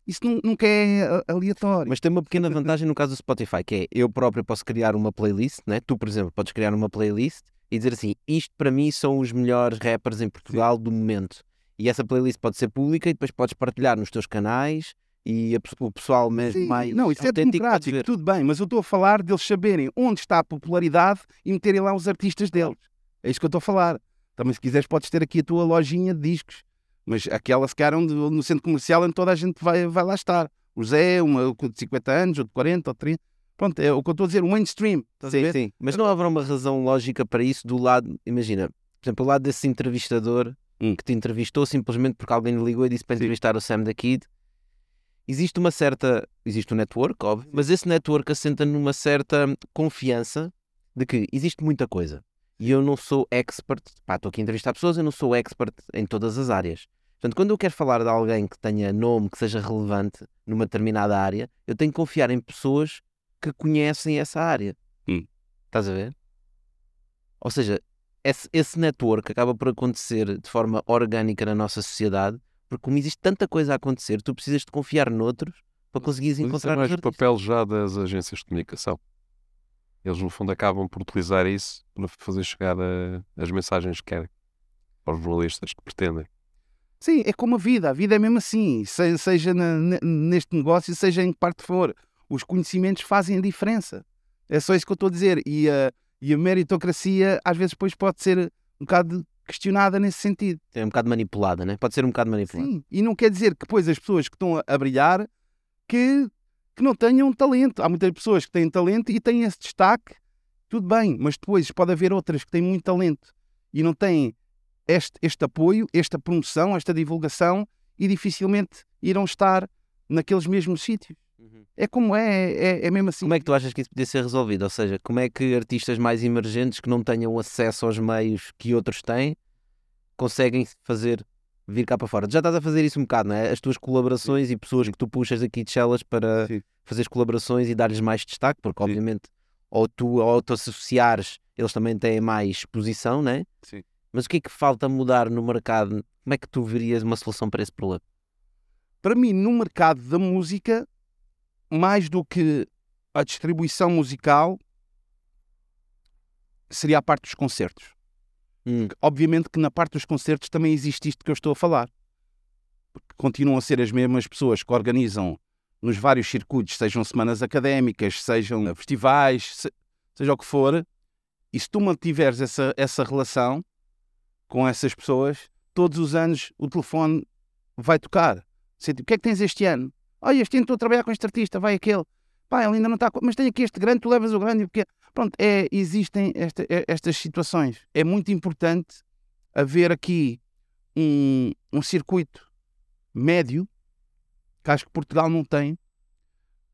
Isso nu- nunca é a- aleatório. Mas tem uma pequena [laughs] vantagem no caso do Spotify, que é eu próprio posso criar uma playlist, né? tu, por exemplo, podes criar uma playlist e dizer assim: isto para mim são os melhores rappers em Portugal do momento. E essa playlist pode ser pública e depois podes partilhar nos teus canais e a o pessoal mesmo Sim, mais. não, isso é democrático, tudo bem, mas eu estou a falar deles saberem onde está a popularidade e meterem lá os artistas deles. É isso que eu estou a falar. Também, se quiseres, podes ter aqui a tua lojinha de discos, mas aquela se calhar onde, no centro comercial onde toda a gente vai, vai lá estar. O Zé, uma de 50 anos, ou de 40, ou de 30. Pronto, é o que eu estou a dizer, o mainstream. Sim, sim. Mas não haverá uma razão lógica para isso do lado, imagina, por exemplo, do lado desse entrevistador Hum. que te entrevistou simplesmente porque alguém lhe ligou e disse para Sim. entrevistar o Sam da Kid. Existe uma certa, existe um network, óbvio, mas esse network assenta numa certa confiança de que existe muita coisa. E eu não sou expert, pá, estou aqui a entrevistar pessoas, eu não sou expert em todas as áreas. Portanto, quando eu quero falar de alguém que tenha nome, que seja relevante numa determinada área, eu tenho que confiar em pessoas que conhecem essa área. Hum. Estás a ver? Ou seja, esse, esse network acaba por acontecer de forma orgânica na nossa sociedade, porque como existe tanta coisa a acontecer, tu precisas de confiar noutros para conseguires Mas isso é encontrar mais papel já das agências de comunicação. Eles, no fundo, acabam por utilizar isso para fazer chegar a- as mensagens que querem aos jornalistas que pretendem. Sim, é como a vida. A vida é mesmo assim. Se- seja na- ne- neste negócio, seja em que parte for. Os conhecimentos fazem a diferença. É só isso que eu estou a dizer. E a, e a meritocracia, às vezes, depois pode ser um bocado questionada nesse sentido. É um bocado manipulada, né? Pode ser um bocado manipulada. Sim. E não quer dizer que depois as pessoas que estão a, a brilhar que, que não tenham talento. Há muitas pessoas que têm talento e têm esse destaque. Tudo bem, mas depois pode haver outras que têm muito talento e não têm este, este apoio, esta promoção, esta divulgação e dificilmente irão estar naqueles mesmos sítios. É como é, é, é mesmo assim. Como é que tu achas que isso podia ser resolvido? Ou seja, como é que artistas mais emergentes que não tenham acesso aos meios que outros têm conseguem fazer vir cá para fora? Já estás a fazer isso um bocado, não é? As tuas colaborações e pessoas que tu puxas aqui de Chelas para Sim. fazeres colaborações e dar-lhes mais destaque, porque Sim. obviamente ou tu ao te associares eles também têm mais exposição, não é? Sim. Mas o que é que falta mudar no mercado? Como é que tu verias uma solução para esse problema? Para mim, no mercado da música, mais do que a distribuição musical, seria a parte dos concertos. Hum, Obviamente que na parte dos concertos também existe isto que eu estou a falar. Porque continuam a ser as mesmas pessoas que organizam nos vários circuitos, sejam semanas académicas, sejam festivais, se- seja o que for, e se tu mantiveres essa, essa relação com essas pessoas, todos os anos o telefone vai tocar. Você, O que é que tens este ano? Olha, este ano estou a trabalhar com este artista, vai aquele. Pá, ele ainda não está. Mas tem aqui este grande, tu levas o grande. Porque... Pronto, é, existem esta- é- estas situações. É muito importante haver aqui um, um circuito médio, que acho que Portugal não tem,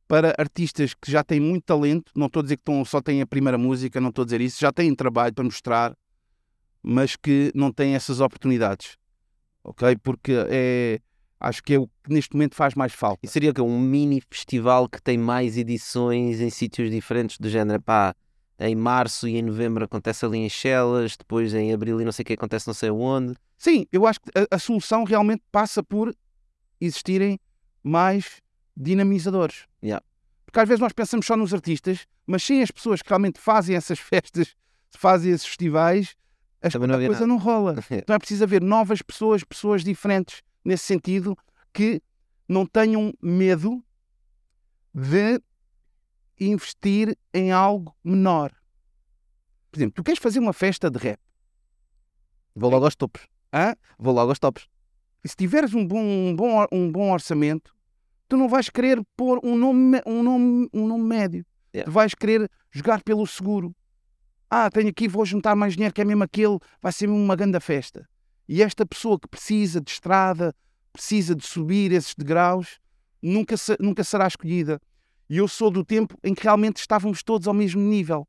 para artistas que já têm muito talento. Não estou a dizer que estão, só têm a primeira música, não estou a dizer isso. Já têm trabalho para mostrar, mas que não têm essas oportunidades. Ok? Porque é, acho que é o que neste momento faz mais falta. E seria o quê? Um mini festival que tem mais edições em sítios diferentes do género, pá, em março e em novembro acontece ali em Chelas, depois em abril e não sei o que acontece não sei onde. Sim, eu acho que a, a solução realmente passa por existirem mais dinamizadores. Yeah. Porque às vezes nós pensamos só nos artistas, mas sem as pessoas que realmente fazem essas [laughs] festas, fazem esses festivais, a, não a coisa nada. não rola. [laughs] Então é preciso haver novas pessoas, pessoas diferentes nesse sentido, que não tenham medo de investir em algo menor. Por exemplo, tu queres fazer uma festa de rap. Vou logo aos topos. Hã? Vou logo aos topos. E se tiveres um bom, um bom, um bom orçamento, tu não vais querer pôr um nome, me- um nome, um nome médio. Yeah. Tu vais querer jogar pelo seguro. Ah, tenho aqui, vou juntar mais dinheiro, que é mesmo aquele, vai ser mesmo uma grande festa. E esta pessoa que precisa de estrada, precisa de subir esses degraus, nunca, se- nunca será escolhida. E eu sou do tempo em que realmente estávamos todos ao mesmo nível.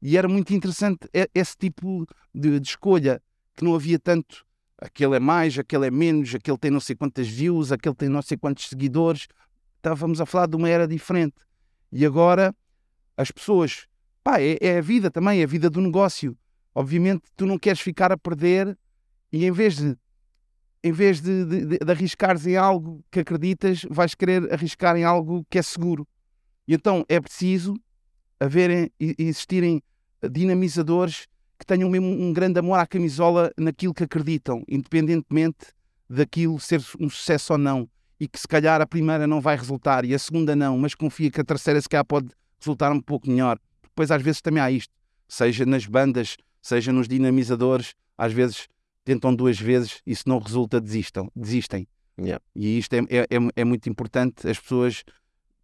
E era muito interessante esse tipo de, de escolha, que não havia tanto aquele é mais, aquele é menos, aquele tem não sei quantas views, aquele tem não sei quantos seguidores. Estávamos a falar de uma era diferente. E agora as pessoas, pá, é, é a vida também, é a vida do negócio. Obviamente tu não queres ficar a perder e em vez de em vez de, de, de- de arriscares em algo que acreditas, vais querer arriscar em algo que é seguro. E então é preciso haverem existirem dinamizadores que tenham mesmo um grande amor à camisola naquilo que acreditam, independentemente daquilo ser um sucesso ou não. E que se calhar a primeira não vai resultar e a segunda não, mas confia que a terceira se calhar pode resultar um pouco melhor. Depois às vezes também há isto, seja nas bandas, seja nos dinamizadores, às vezes tentam duas vezes e se não resulta desistam, desistem. Yeah. E isto é, é, é- é muito importante as pessoas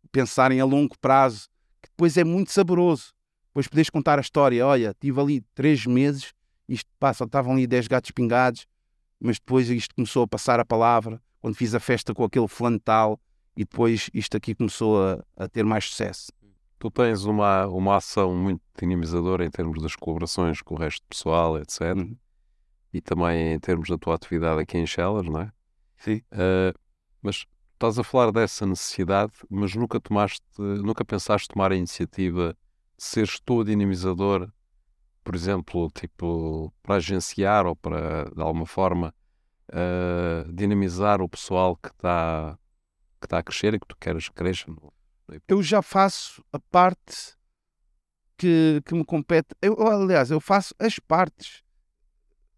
pensarem a longo prazo, que depois é muito saboroso. Depois podes contar a história, olha, tive ali três meses, isto só estavam ali dez gatos pingados, mas depois isto começou a passar a palavra, quando fiz a festa com aquele fulano tal, e depois isto aqui começou a, a ter mais sucesso. Tu tens uma, uma ação muito dinamizadora em termos das colaborações com o resto do pessoal, etc. Uhum. E também em termos da tua atividade aqui em Chelas, não é? Sim. Uh, mas estás a falar dessa necessidade, mas nunca tomaste, nunca pensaste tomar a iniciativa de seres tu o dinamizador, por exemplo, tipo, para agenciar ou para, de alguma forma, uh, dinamizar o pessoal que está que está a crescer e que tu queres que cresça. no- Eu já faço a parte que, que me compete. Eu, aliás, eu faço as partes.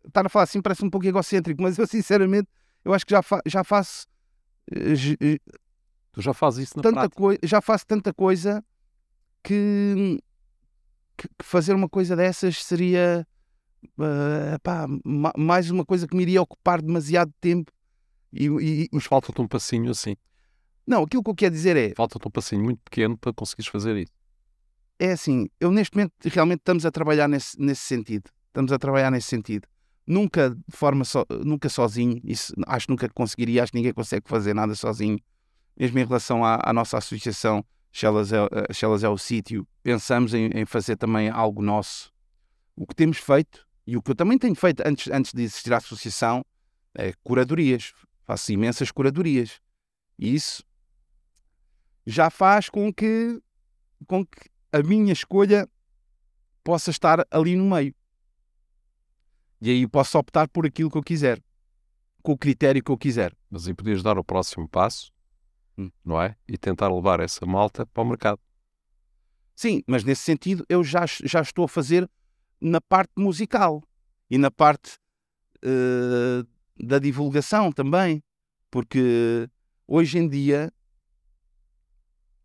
Estar a falar assim parece um pouco egocêntrico, mas eu [laughs] sinceramente eu acho que já, fa- já faço Tu já fazes isso na tanta prática. já faço tanta coisa que, que- fazer uma coisa dessas seria eh, pá, ma- mais uma coisa que me iria ocupar demasiado tempo. E- e- Mas falta-te um passinho assim. não, aquilo que eu quero dizer é, Falta-te um passinho muito pequeno para conseguires fazer isso. é assim, eu neste momento realmente estamos a trabalhar nesse, nesse sentido. Estamos a trabalhar nesse sentido. Nunca de forma so, nunca sozinho, isso acho que nunca conseguiria, acho que ninguém consegue fazer nada sozinho. Mesmo em relação à, à nossa associação, Chelas é, é o sítio, pensamos em, em fazer também algo nosso. O que temos feito, e o que eu também tenho feito antes, antes de existir a associação, é curadorias. Faço imensas curadorias. E isso já faz com que, com que a minha escolha possa estar ali no meio. E aí posso optar por aquilo que eu quiser, com o critério que eu quiser. Mas aí podias dar o próximo passo, Hum. não é? E tentar levar essa malta para o mercado. Sim, mas nesse sentido eu já, já estou a fazer na parte musical e na parte eh, da divulgação também, porque hoje em dia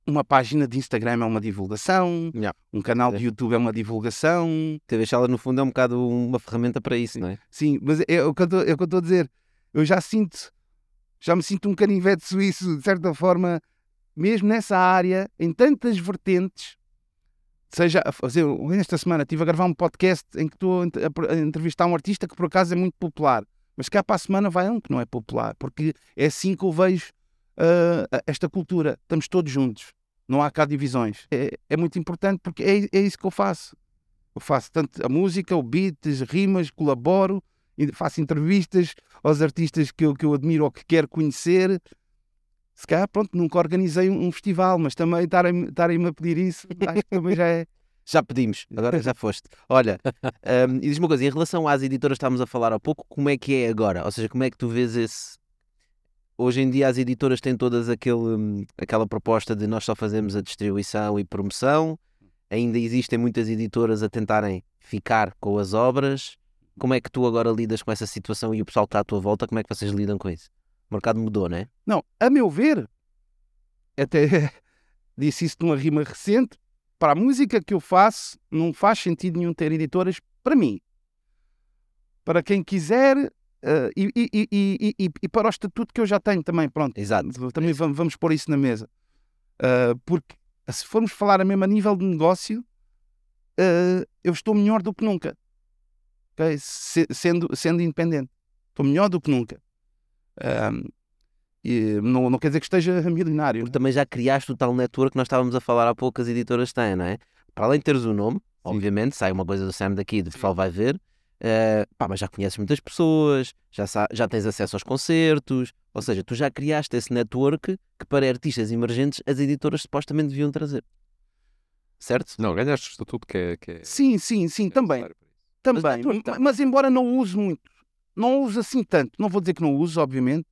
uma página de Instagram é uma divulgação, Yeah. um canal de É. YouTube é uma divulgação, TV Chala, no fundo, é um bocado uma ferramenta para isso, não é? Sim, mas é, o que eu tô- é o que eu estou a dizer. Eu já sinto, já me sinto um canivete suíço, de certa forma, mesmo nessa área, em tantas vertentes. Seja a fazer, esta semana estive a gravar um podcast em que estou a entrevistar um artista que por acaso é muito popular, mas cá para a semana vai um que não é popular, porque é assim que eu vejo ah, a- esta cultura. Estamos todos juntos, não há cá divisões. É, é muito importante porque é, é isso que eu faço. Eu faço tanto a música, o beat, as rimas, colaboro, faço entrevistas aos artistas que eu, que eu admiro ou que quero conhecer. Se calhar, pronto, nunca organizei um, um festival, mas também estarem- estarem-me a pedir isso, acho que também já é. [laughs] Já pedimos, agora já foste. Olha, hum, [laughs] e diz uma coisa, em relação às editoras que estávamos a falar há pouco, como é que é agora? Ou seja, como é que tu vês esse. Hoje em dia as editoras têm todas aquele, hum, aquela proposta de nós só fazemos a distribuição e promoção. Ainda existem muitas editoras a tentarem ficar com as obras. Como é que tu agora lidas com essa situação e o pessoal que está à tua volta, como é que vocês lidam com isso? O mercado mudou, não é? Não, a meu ver, até [laughs] disse isso numa rima recente, para a música que eu faço, não faz sentido nenhum ter editoras para mim. Para quem quiser e, e, e, e, para o estatuto que eu já tenho também, pronto. Exato. Também vamos, vamos pôr isso na mesa. Uh, porque se formos falar a mesmo a nível de negócio, uh, eu estou melhor do que nunca. Okay? Se, sendo, sendo independente. Estou melhor do que nunca. e não, não quer dizer que esteja [laughs] milionário. Porque também já criaste o tal network que nós estávamos a falar há pouco, as editoras têm, não é? Para além de teres o nome, Sim. obviamente, sai uma coisa do Sam daqui, o pessoal vai ver, uh, pá, mas já conheces muitas pessoas, já, já tens acesso aos concertos, ou seja, tu já criaste esse network que para artistas emergentes as editoras supostamente deviam trazer. Certo? Não, ganhaste o estatuto que é. Que é sim, sim, sim, é também. Também, mas, mas, embora não use muito, não uso assim tanto, não vou dizer que não uso, obviamente,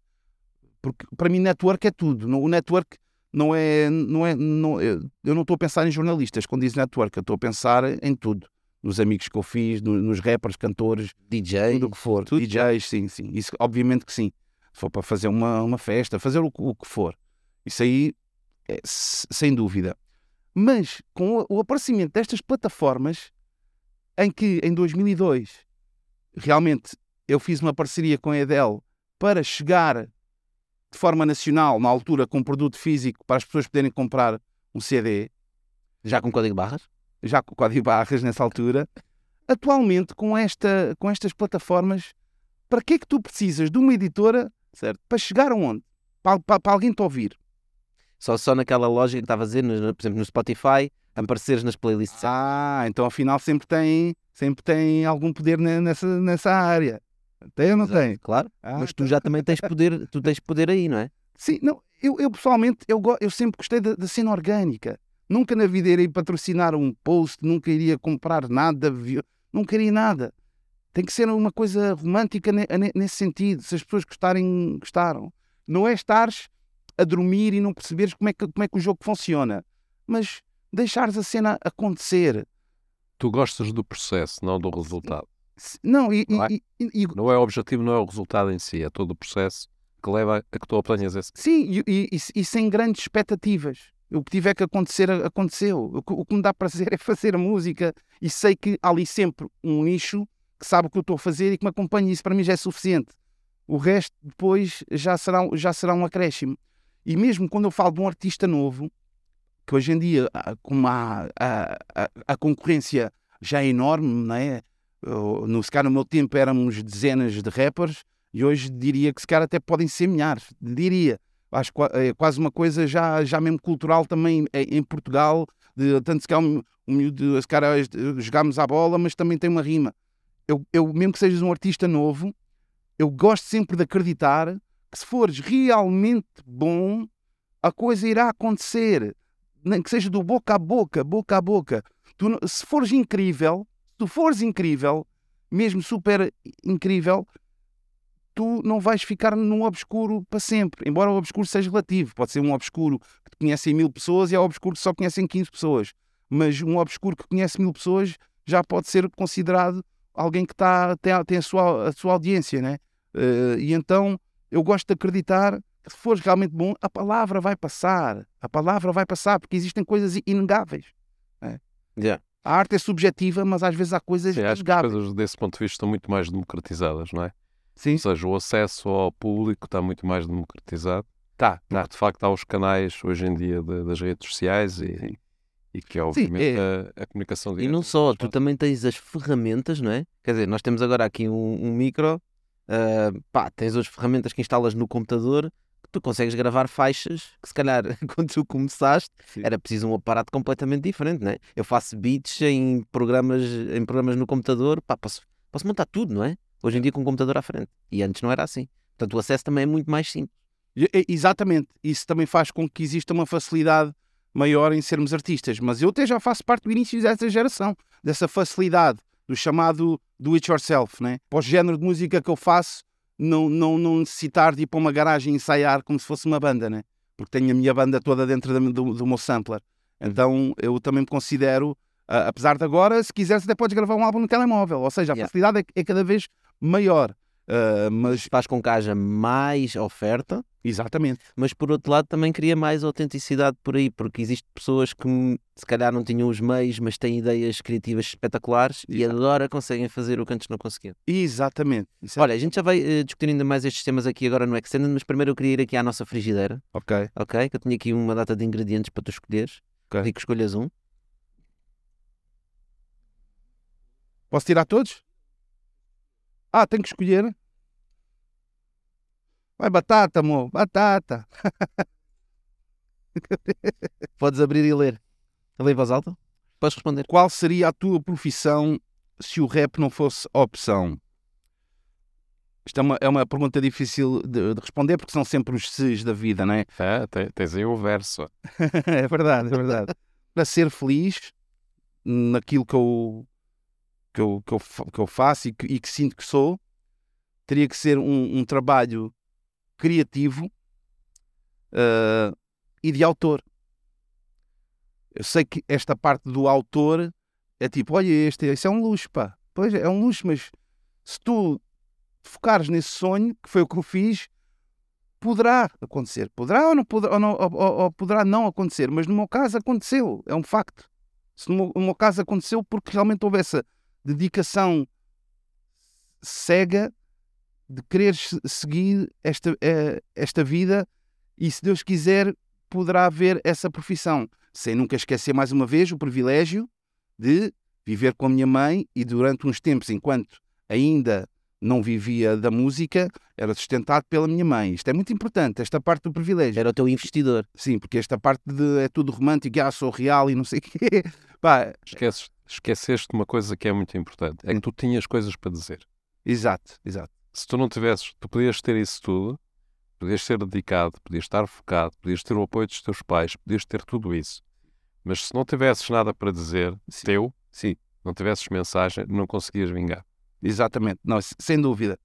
porque para mim network é tudo. O network não é, não é, não, eu não estou a pensar em jornalistas quando diz network, eu estou a pensar em tudo. Nos amigos que eu fiz, nos rappers, cantores, DJs, tudo o que for. Tudo DJs, sim, sim. Isso, obviamente que sim. Se for para fazer uma, uma festa, fazer o, o que for. Isso aí, é, sem dúvida. Mas com o, o aparecimento destas plataformas, em que em 2002 realmente eu fiz uma parceria com a Edel para chegar de forma nacional, na altura, com um produto físico para as pessoas poderem comprar um CD. Já com código barras? Já com código barras nessa altura. Atualmente, com, esta, com estas plataformas, para que é que tu precisas de uma editora certo. para chegar aonde? Para, para, para alguém te ouvir? Só, só naquela lógica que estava a dizer, por exemplo, no Spotify, apareceres nas playlists. Ah, então afinal sempre tem, sempre tem algum poder nessa, nessa área. Tem ou não Exato, tem? Claro. Ah, Mas tu tá. já também tens poder, tu tens poder aí, não é? Sim, não, eu, eu pessoalmente eu, eu sempre gostei da, da cena orgânica. Nunca na vida iria patrocinar um post, nunca iria comprar nada, não queria nada. Tem que ser uma coisa romântica nesse sentido. Se as pessoas gostarem, gostaram. Não é estares a dormir e não perceberes como é que, como é que o jogo funciona. Mas deixares a cena acontecer. Tu gostas do processo, não do resultado. Não, e, não, é? E, e, não é o objetivo, não é o resultado em si, é todo o processo que leva a que tu apanhas esse. Sim, e, sem grandes expectativas. O que tiver que acontecer, aconteceu. O que, me dá prazer é fazer música e sei que há ali sempre um nicho que sabe o que eu estou a fazer e que me acompanha. Isso para mim já é suficiente. O resto depois já será, já será um acréscimo. E mesmo quando eu falo de um artista novo, que hoje em dia, como a, a, a, a concorrência já é enorme, não é? no, se calhar no meu tempo éramos dezenas de rappers e hoje diria que se calhar até podem ser milhares, diria. Acho é quase uma coisa já, já mesmo cultural também em Portugal, de, tanto se calhar um, um, se calhar jogámos à bola, mas também tem uma rima. Eu, eu, mesmo que sejas um artista novo, eu gosto sempre de acreditar que se fores realmente bom, a coisa irá acontecer. Nem que seja do boca a boca, boca a boca. Tu, se fores incrível, se tu fores incrível, mesmo super incrível, tu não vais ficar num obscuro para sempre. Embora o obscuro seja relativo. Pode ser um obscuro que conhecem mil pessoas e há um obscuro que só conhecem 15 pessoas. Mas um obscuro que conhece mil pessoas já pode ser considerado alguém que tá, tem, tem a, sua, a sua audiência, né? Uh, e então eu gosto de acreditar que se fores realmente bom, a palavra vai passar. A palavra vai passar, porque existem coisas inegáveis. Né? Yeah. A arte é subjetiva, mas às vezes há coisas Sim, que as coisas desse ponto de vista estão muito mais democratizadas, não é? Sim. Ou seja, o acesso ao público está muito mais democratizado. Tá, tá. De facto, há os canais hoje em dia de, das redes sociais e, e que é obviamente Sim, é... A, a, comunicação direta. E não só, tu também tens as ferramentas, não é? Quer dizer, nós temos agora aqui um, um micro, uh, pá, tens as ferramentas que instalas no computador tu consegues gravar faixas que se calhar [laughs] quando tu começaste Sim. era preciso um aparato completamente diferente, não é? Eu faço beats em programas, em programas no computador, pá, posso, posso montar tudo, não é? Hoje em dia com o computador à frente. E antes não era assim. Portanto, o acesso também é muito mais simples. Exatamente. Isso também faz com que exista uma facilidade maior em sermos artistas. Mas eu até já faço parte do início dessa geração, dessa facilidade, do chamado do it yourself, né? Para o género de música que eu faço, não, não, não necessitar de ir para uma garagem ensaiar como se fosse uma banda, né? Porque tenho a minha banda toda dentro do, do, do meu sampler. Então eu também me considero Ah, apesar de agora, se quiseres, até podes gravar um álbum no telemóvel. Ou seja, a Yeah. facilidade é, é cada vez maior. Ah, mas, Faz com que haja mais oferta, exatamente. mas por outro lado também cria mais autenticidade por aí, porque existem pessoas que hum, se calhar não tinham os meios, mas têm ideias criativas espetaculares e Exato. agora conseguem fazer o que antes não conseguiam. Exatamente. Isso é- Olha, a gente já vai eh, discutir ainda mais estes temas aqui agora no Extended, mas primeiro eu queria ir aqui à nossa frigideira, Ok. ok? Que eu tinha aqui uma data de ingredientes para tu escolheres. Queria que escolhas um. Posso tirar todos? Ah, tenho que escolher. Vai batata, amor. Batata. [laughs] Podes abrir e ler. Lê em voz alta? Podes responder. Qual seria a tua profissão se o rap não fosse opção? Isto é uma, é uma pergunta difícil de, de responder porque são sempre os ses da vida, não é? É, te- tens aí o verso. [laughs] é verdade, é verdade. [laughs] Para ser feliz naquilo que eu, que eu, que eu, que eu faço e que, e que sinto que sou, teria que ser um, um trabalho criativo ah, e de autor. Eu sei que esta parte do autor é tipo, olha, este, isso é um luxo, pá. Pois é, é um luxo, mas se tu focares nesse sonho, que foi o que eu fiz, poderá acontecer. Poderá ou, não poderá, ou, não- ou- ou poderá não acontecer, mas no meu caso aconteceu, é um facto. Se no meu, no meu caso aconteceu porque realmente houve essa dedicação cega de querer se- seguir esta, eh, esta vida e, se Deus quiser, poderá haver essa profissão. Sem nunca esquecer mais uma vez o privilégio de viver com a minha mãe e durante uns tempos, enquanto ainda não vivia da música, era sustentado pela minha mãe. Isto é muito importante, esta parte do privilégio. Era o teu investidor. Sim, porque esta parte de é tudo romântico, ah, sou real e não sei o quê. [laughs] Pá, Esqueces, esqueceste uma coisa que é muito importante. É que tu tinhas coisas para dizer. exato, exato. Se tu não tivesses, tu podias ter isso tudo, podias ser dedicado, podias estar focado, podias ter o apoio dos teus pais, podias ter tudo isso. Mas se não tivesses nada para dizer, Sim. teu, Sim, não tivesses mensagem, não conseguias vingar. exatamente. Não, sem dúvida.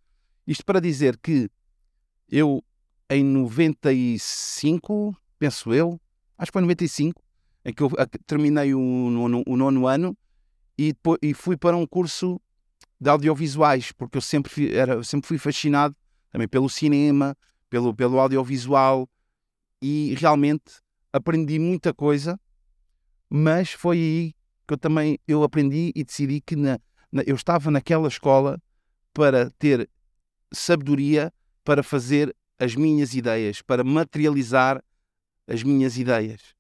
Isto para dizer que eu, em 95, penso eu, acho que foi 95, em que eu terminei o nono, o nono ano e, depois, e fui para um curso de audiovisuais, porque eu sempre fui, era, sempre fui fascinado também pelo cinema, pelo, pelo audiovisual e realmente aprendi muita coisa, mas foi aí que eu também eu aprendi e decidi que na, na- eu estava naquela escola para ter sabedoria para fazer as minhas ideias, para materializar as minhas ideias.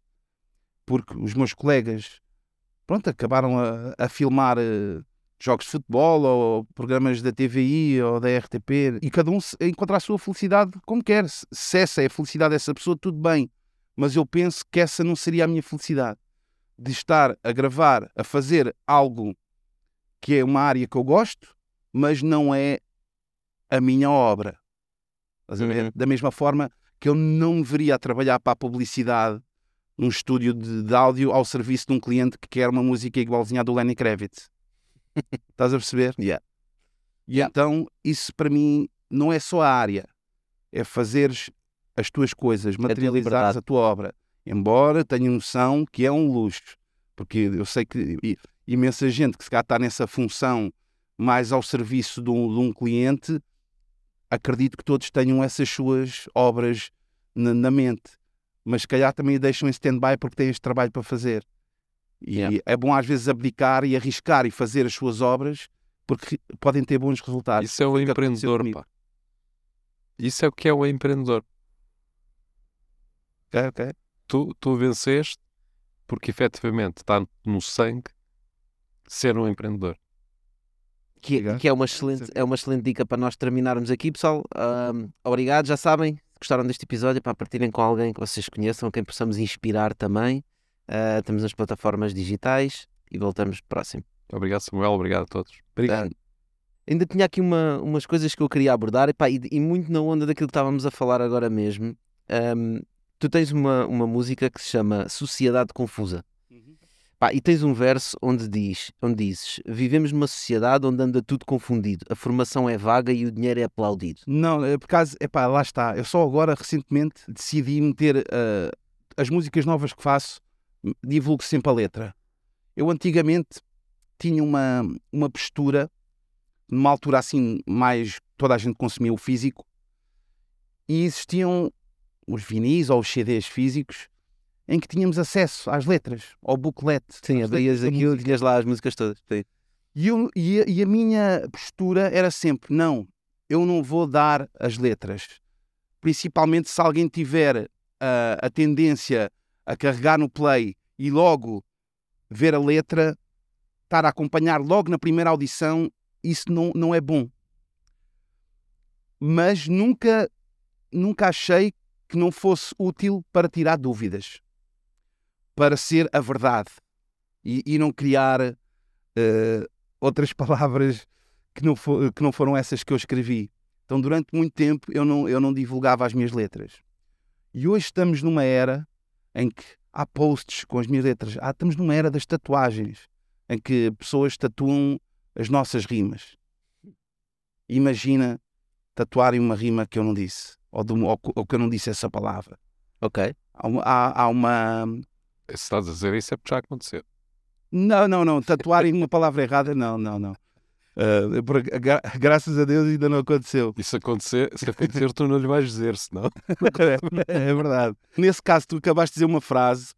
Porque os meus colegas, pronto, acabaram a, a filmar eh, jogos de futebol ou programas da TVI ou da RTP e cada um encontra a sua felicidade como quer. Se essa é a felicidade dessa pessoa, tudo bem. Mas eu penso que essa não seria a minha felicidade. De estar a gravar, a fazer algo que é uma área que eu gosto, mas não é a minha obra. A? Uhum. Da mesma forma que eu não deveria trabalhar para a publicidade num estúdio de, de áudio ao serviço de um cliente que quer uma música igualzinha à do Lenny Kravitz. [laughs] Estás a perceber? Yeah. E então, isso para mim não é só a área, é fazeres as tuas coisas, materializares liberdade. a tua obra. Embora tenha noção que é um luxo, porque eu sei que imensa gente que se calhar está nessa função mais ao serviço de um, de um cliente, acredito que todos tenham essas suas obras na, na mente, mas se calhar também a deixam em stand-by porque têm este trabalho para fazer. E Yeah. é bom às vezes abdicar e arriscar e fazer as suas obras porque podem ter bons resultados. Isso é o empreendedor, pá. Isso é o que é o empreendedor. Ok, ok. Tu, tu venceste porque efetivamente está no sangue ser um empreendedor. Que, Obrigado. que é, uma excelente, é uma excelente dica para nós terminarmos aqui, pessoal. Ahm, obrigado, já sabem. Gostaram deste episódio, para partilhem com alguém que vocês conheçam, quem possamos inspirar também. Ah, estamos nas plataformas digitais e voltamos próximo. Obrigado, Samuel. Obrigado a todos. Obrigado. Ainda tinha aqui uma, umas coisas que eu queria abordar epá, e, e muito na onda daquilo que estávamos a falar agora mesmo. Ahm, tu tens uma, uma música que se chama Sociedade Confusa. Pá, e tens um verso onde, diz, onde dizes: Vivemos numa sociedade onde anda tudo confundido, a formação é vaga e o dinheiro é aplaudido. Não, é por causa, epá, lá está. Eu só agora, recentemente, decidi meter ah, as músicas novas que faço, divulgo sempre a letra. Eu antigamente tinha uma, uma postura, numa altura assim, mais toda a gente consumia o físico, e existiam os vinis ou os CDs físicos em que tínhamos acesso às letras, ao booklet. Sim, abrias aquilo e tinhas lá as músicas todas. Sim. E, eu- e a- e a minha postura era sempre: não, eu não vou dar as letras. Principalmente se alguém tiver ah, a tendência a carregar no play e logo ver a letra, estar a acompanhar logo na primeira audição, isso não, não é bom. Mas nunca, nunca achei que não fosse útil para tirar dúvidas, para ser a verdade e, e não criar eh, outras [laughs] palavras que não, fo- que não foram essas que eu escrevi. Então, durante muito tempo, eu não, eu não divulgava as minhas letras. E hoje estamos numa era em que há posts com as minhas letras. Ah, estamos numa era das tatuagens, em que pessoas tatuam as nossas rimas. Imagina tatuarem uma rima que eu não disse, ou, um- ou que- ou que eu não disse essa palavra. Ok. Há há- há uma, Se estás a dizer isso é porque já aconteceu. Não, não, não. Tatuarem uma palavra errada, não, não, não. Ah, por- gra- graças a Deus ainda não aconteceu. E se acontecer, se acontecer tu não lhe vais dizer, senão. [laughs] é verdade. Nesse caso, tu acabaste de dizer uma frase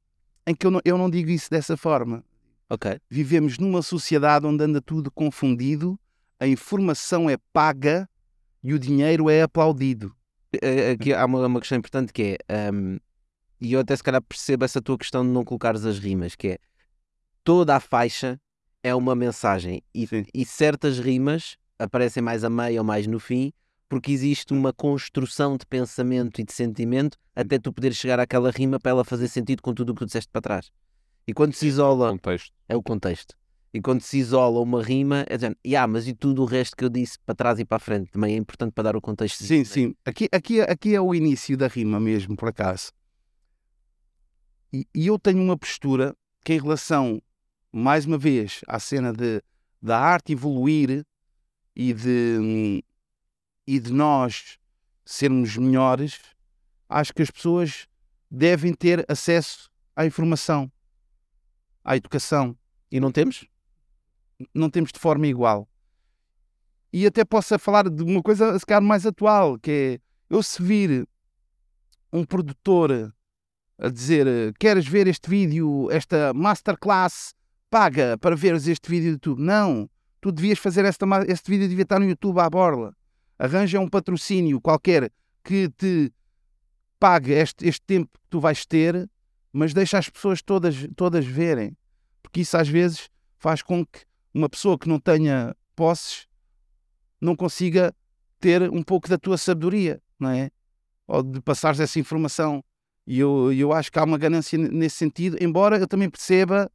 em que eu não, eu não digo isso dessa forma. Ok. Vivemos numa sociedade onde anda tudo confundido, a informação é paga e o dinheiro é aplaudido. Aqui há uma, uma questão importante que é, ahm, e eu até se calhar percebo essa tua questão de não colocares as rimas, que é toda a faixa é uma mensagem e, e certas rimas aparecem mais a meio ou mais no fim porque existe uma construção de pensamento e de sentimento até tu poderes chegar àquela rima para ela fazer sentido com tudo o que tu disseste para trás. E quando se isola, Contexto. é o contexto. E quando se isola uma rima, é dizendo, yeah, mas e tudo o resto que eu disse para trás e para a frente também é importante para dar o contexto. Sim, né? sim. Aqui, aqui, aqui é o início da rima mesmo, por acaso. E, e eu tenho uma postura que, em relação, mais uma vez, à cena de, da arte evoluir e de, e de nós sermos melhores, acho que as pessoas devem ter acesso à informação, à educação E não temos? não temos de forma igual. E até posso falar de uma coisa se calhar mais atual, que é eu se vir um produtor a dizer queres ver este vídeo, esta masterclass, paga para veres este vídeo do YouTube. Não, tu devias fazer esta, este vídeo, devia estar no YouTube à borla. Arranja um patrocínio qualquer que te pague este, este tempo que tu vais ter, mas deixa as pessoas todas, todas verem. Porque isso às vezes faz com que uma pessoa que não tenha posses não consiga ter um pouco da tua sabedoria, não é? Ou de passares essa informação. E eu, eu acho que há uma ganância nesse sentido, embora eu também perceba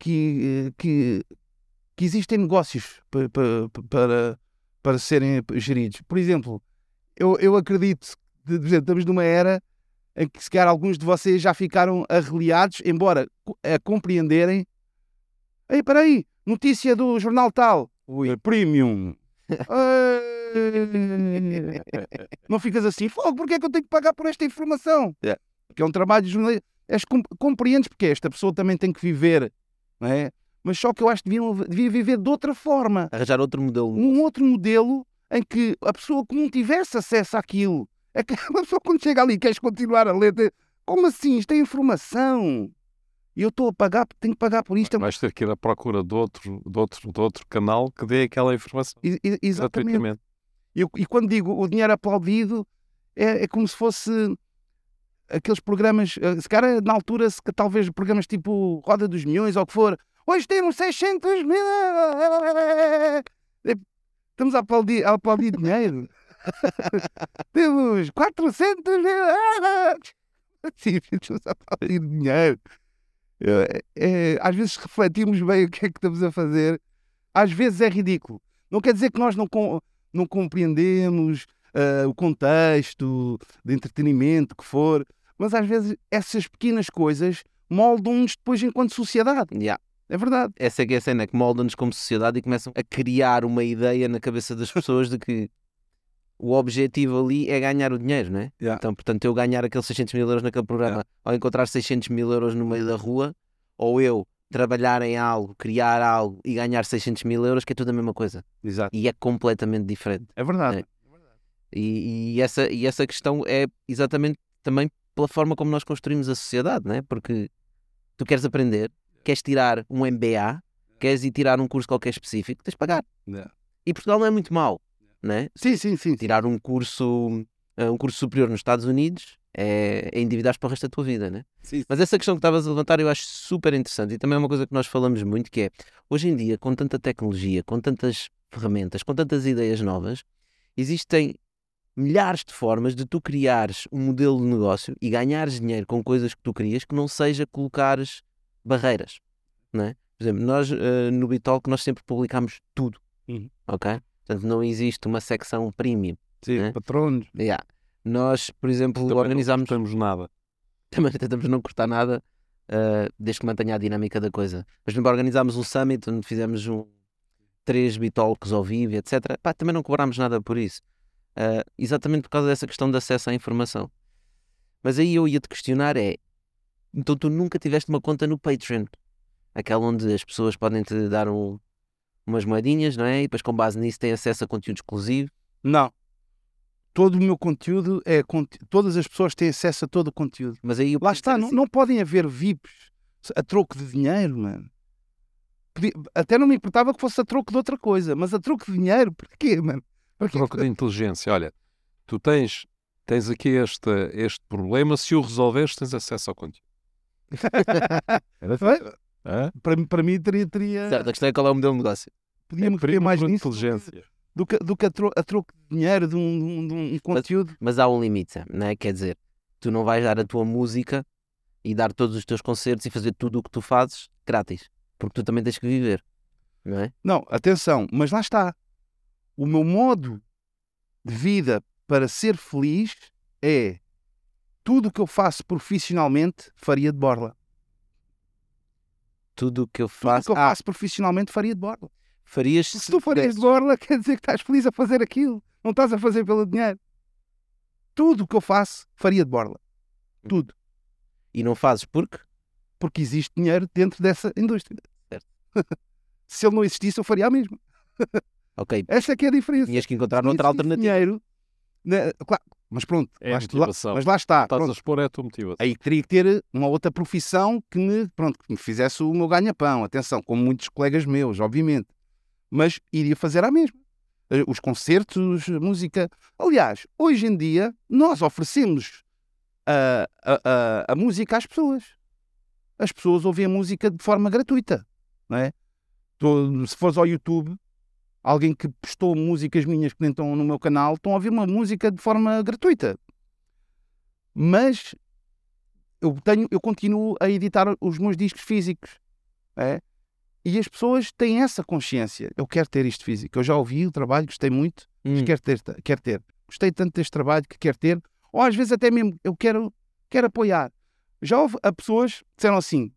que, eh, que, que existem negócios pa- pa- pa- para, para serem geridos. Por exemplo, eu, eu acredito que por exemplo, estamos numa era em que se calhar alguns de vocês já ficaram arreliados, embora a compreenderem. Ei, peraí, notícia do jornal tal. Ui, premium. [laughs] Não ficas assim, fogo, porque é que eu tenho que pagar por esta informação? Yeah. Que é um trabalho de jornalista. És, com- compreendes porque esta pessoa também tem que viver, não é? Mas só que eu acho que devia, devia viver de outra forma Arranjar outro modelo. um outro modelo em que a pessoa que não tivesse acesso àquilo, é que [laughs] a pessoa quando chega ali queres continuar a ler, como assim? Isto é informação. E eu estou a pagar, tenho que pagar por isto. Vais ter que ir à procura de outro, de outro, de outro canal que dê aquela informação E- e- exatamente. E, eu- e quando digo o dinheiro aplaudido, é, é como se fosse aqueles programas, eh, se calhar na altura, se, talvez programas tipo Roda dos Milhões ou o que for, hoje temos 600 mil. É, Estamos a aplaudir, a aplaudir dinheiro. temos 400 mil. Sim, estamos a aplaudir dinheiro. É, é, às vezes refletimos bem o que é que estamos a fazer. Às vezes é ridículo. Não quer dizer que nós não, com- não compreendemos ah, o contexto de entretenimento que for, mas às vezes essas pequenas coisas moldam-nos depois enquanto sociedade. Yeah. É verdade. Essa é que é a cena, que moldam-nos como sociedade e começam a criar uma ideia na cabeça das pessoas de que o objetivo ali é ganhar o dinheiro, não é? Yeah. Então, portanto, eu ganhar aqueles 600 mil euros naquele programa, ou encontrar 600 mil euros no meio da rua, ou eu trabalhar em algo, criar algo e ganhar 600 mil euros, que é tudo a mesma coisa. Exato. E é completamente diferente. É verdade. É. E, e essa, e essa questão é exatamente também pela forma como nós construímos a sociedade, né? porque tu queres aprender, queres tirar um MBA, queres ir tirar um curso qualquer específico, tens de pagar. Yeah. E Portugal não é muito mau, né? Sim, sim, sim. sim. Tirar um curso, uh, um curso superior nos Estados Unidos é, é endividar para o resto da tua vida, né? Sim. Mas essa questão que estavas a levantar eu acho super interessante e também é uma coisa que nós falamos muito que é, hoje em dia, com tanta tecnologia, com tantas ferramentas, com tantas ideias novas, existem milhares de formas de tu criares um modelo de negócio e ganhares dinheiro com coisas que tu querias que não seja colocares barreiras, não é? Por exemplo, nós uh, no Bitalk nós sempre publicamos tudo, Uhum. ok? Portanto, não existe uma secção premium. Sim, né? patronos. Yeah. Nós, por exemplo, Também organizámos... Não temos nada. [laughs] também tentamos não cortar nada, uh, desde que mantenha a dinâmica da coisa. Mas, exemplo, organizámos um summit onde fizemos um, três bitalks ao vivo, etc. Pá, também não cobrámos nada por isso. Uh, exatamente por causa dessa questão de acesso à informação. Mas aí eu ia te questionar é, então tu nunca tiveste uma conta no Patreon, aquela onde as pessoas podem te dar um, umas moedinhas, não é? E depois com base nisso têm acesso a conteúdo exclusivo. Não. Todo o meu conteúdo é. conte- Todas as pessoas têm acesso a todo o conteúdo. Mas aí Lá está, não, assim, não podem haver VIPs a troco de dinheiro, mano. Até não me importava que fosse a troco de outra coisa, mas a troco de dinheiro, para quê, mano? Para quê? Troco de inteligência. Olha, tu tens, tens aqui este, este problema, se o resolveres, tens acesso ao conteúdo. [laughs] Era? Hã? Para, para mim teria, teria Certo, a questão é qual é o modelo de negócio. podia-me por- ver mais nisso inteligência. do que, do que a, tro- a troco de dinheiro de um, de um- de um conteúdo. Mas há um limite, Sam, não é? Quer dizer, tu não vais dar a tua música e dar todos os teus concertos e fazer tudo o que tu fazes grátis. Porque tu também tens que viver, não é? Não, atenção, mas lá está. O meu modo de vida para ser feliz é tudo o que eu faço profissionalmente faria de borla. Tudo o que eu Tudo o faço. que eu Ah, faço profissionalmente faria de borla. farias Se tu farias de borla, quer dizer que estás feliz a fazer aquilo. Não estás a fazer pelo dinheiro. Tudo o que eu faço faria de borla. Tudo. E não fazes porque? Porque existe dinheiro dentro dessa indústria. Certo. [laughs] Se ele não existisse, eu faria a mesma. [laughs] Ok, Essa é que é a diferença. tinhas que encontrar Se outra existe alternativa. Dinheiro, né, claro, mas pronto. É lá mas lá está. Estás pronto. a expor é a tua motivação. Aí teria que ter uma outra profissão que me, pronto, que me fizesse o meu ganha-pão. Atenção, como muitos colegas meus, obviamente. Mas iria fazer a mesma. Eh, Os concertos, a música. Aliás, hoje em dia, nós oferecemos a, a, a, a música às pessoas. As pessoas ouvem a música de forma gratuita. Não é? Se fores ao YouTube, alguém que postou músicas minhas que nem estão no meu canal, estão a ouvir uma música de forma gratuita. Mas eu tenho, eu continuo a editar os meus discos físicos. é? E as pessoas têm essa consciência. Eu quero ter isto físico. Eu já ouvi o trabalho, gostei muito, mas Hum, quero ter, quero ter. Gostei tanto deste trabalho que quero ter. Ou às vezes até mesmo eu quero, quero apoiar. Já houve a pessoas que disseram assim: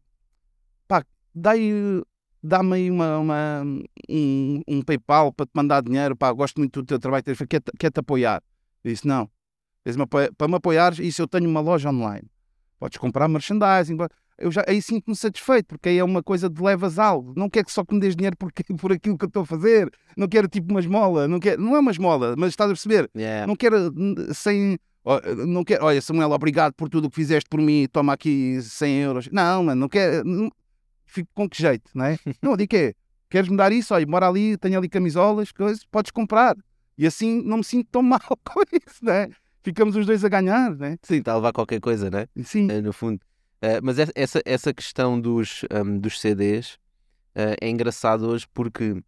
pá, dá-me dá-me aí uma, uma- um, um PayPal para te mandar dinheiro, pá, gosto muito do teu trabalho, quero- quero-te quero-te apoiar. Eu disse: não, para me apoiares, isso eu tenho uma loja online. Podes comprar merchandising. Eu já, aí sinto-me satisfeito, porque aí é uma coisa de levas algo. Não quero que só que me des dinheiro por, [laughs] por aquilo que eu estou a fazer. Não quero tipo uma esmola. Não, quero, não é uma esmola, mas estás a perceber? yeah. Não quero sem. Não quero, olha, Samuel, obrigado por tudo o que fizeste por mim, toma aqui 100 euros. Não, mano, não quero. Não, fico com que jeito, não é? [laughs] Não, digo que é. Queres-me dar isso? Olha, mora ali, tenho ali camisolas, coisas, podes comprar. E assim não me sinto tão [laughs] mal com isso, não é? Ficamos os dois a ganhar, não é? Sim, está a levar qualquer coisa, né? E Sim. Eh, no fundo. Eh, mas essa- essa, questão dos, ahm, dos CDs eh, é engraçado hoje porque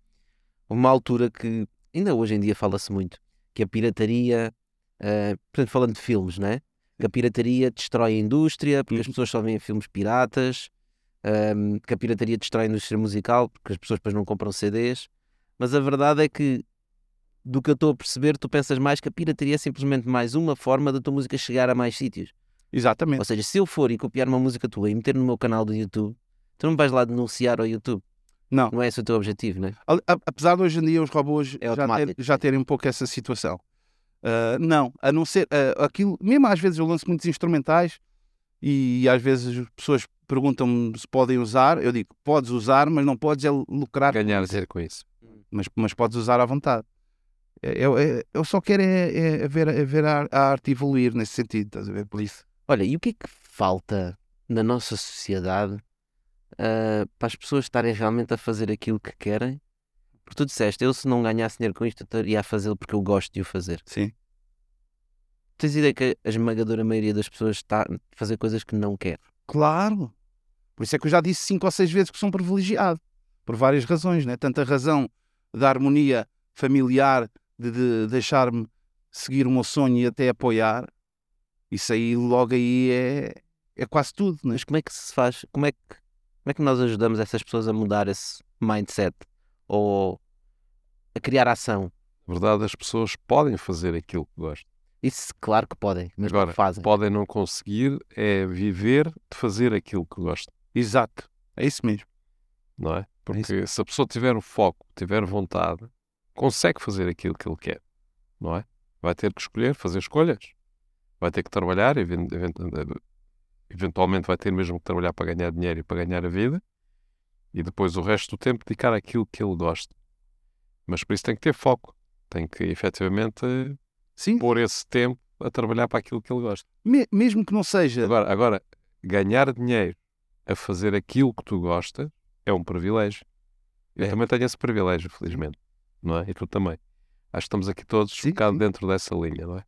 uma altura que ainda hoje em dia fala-se muito que a pirataria, eh, portanto, falando de filmes, né? Que a pirataria destrói a indústria porque as Uhum. pessoas só veem filmes piratas, ahm, que a pirataria destrói a indústria musical porque as pessoas depois não compram CDs. Mas a verdade é que, do que eu estou a perceber, tu pensas mais que a pirataria é simplesmente mais uma forma da tua música chegar a mais sítios. Exatamente. Ou seja, se eu for e copiar uma música tua e meter no meu canal do YouTube, tu não vais lá denunciar ao YouTube. Não. Não é esse o teu objetivo? A- a- Apesar de hoje em dia os robôs É já, ter- já terem um pouco essa situação. Ah, não, a não ser ah, aquilo, mesmo às vezes eu lanço muitos instrumentais e às vezes as pessoas perguntam-me se podem usar, eu digo, podes usar, mas não podes é lucrar. Ganhar dinheiro com isso. Mas, mas podes usar à vontade. Eu, eu, eu só quero é, é ver, é ver a, a, arte evoluir nesse sentido, estás a ver? Por isso. Olha, e o que é que falta na nossa sociedade uh, para as pessoas estarem realmente a fazer aquilo que querem? Porque tu disseste, eu se não ganhasse dinheiro com isto, eu estaria a fazê-lo porque eu gosto de o fazer. Sim. Tens ideia que a esmagadora maioria das pessoas está a fazer coisas que não quer? Claro. Por isso é que eu já disse cinco ou seis vezes que sou um privilegiado. Por várias razões, né? Tanto a razão da harmonia familiar, de, de deixar-me seguir o meu sonho e até apoiar. Isso aí, logo aí, é, é quase tudo, né? Mas como é que se faz? Como é que, como é que nós ajudamos essas pessoas a mudar esse mindset? Ou a criar ação? Na verdade, as pessoas podem fazer aquilo que gostam. Isso, claro que podem, mas Agora, não fazem. podem não conseguir é viver de fazer aquilo que gostam. Exato. É isso mesmo. Não é? Porque se a pessoa tiver o foco, tiver vontade, consegue fazer aquilo que ele quer. Não é? Vai ter que escolher, fazer escolhas. Vai ter que trabalhar, eventualmente vai ter mesmo que trabalhar para ganhar dinheiro e para ganhar a vida. E depois o resto do tempo dedicar àquilo que ele gosta. Mas por isso tem que ter foco. Tem que efetivamente Sim. pôr esse tempo a trabalhar para aquilo que ele gosta. Me- mesmo que não seja. Agora, agora, ganhar dinheiro a fazer aquilo que tu gostas é um privilégio. Eu É. também tenho esse privilégio, felizmente. Não é? E tu também. Acho que estamos aqui todos Sim, um bocado sim. dentro dessa linha, não é?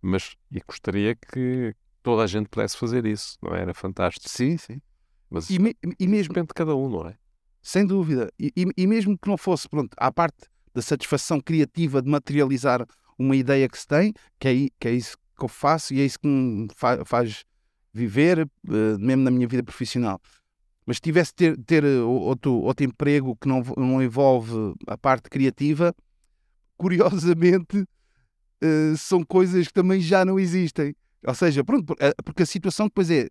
Mas e gostaria que toda a gente pudesse fazer isso, não é? Era fantástico. Sim, sim. Mas E, me- e mesmo, depende de cada um, não é? sem dúvida. E, e- e mesmo que não fosse, pronto, à parte da satisfação criativa de materializar uma ideia que se tem, que é, que é isso que eu faço e é isso que me fa- faz viver, eh, mesmo na minha vida profissional. Mas se tivesse ter, ter eh, outro, outro emprego que não, não envolve a parte criativa, [laughs] curiosamente, eh, são coisas que também já não existem. Ou seja, pronto, por- porque a situação depois é.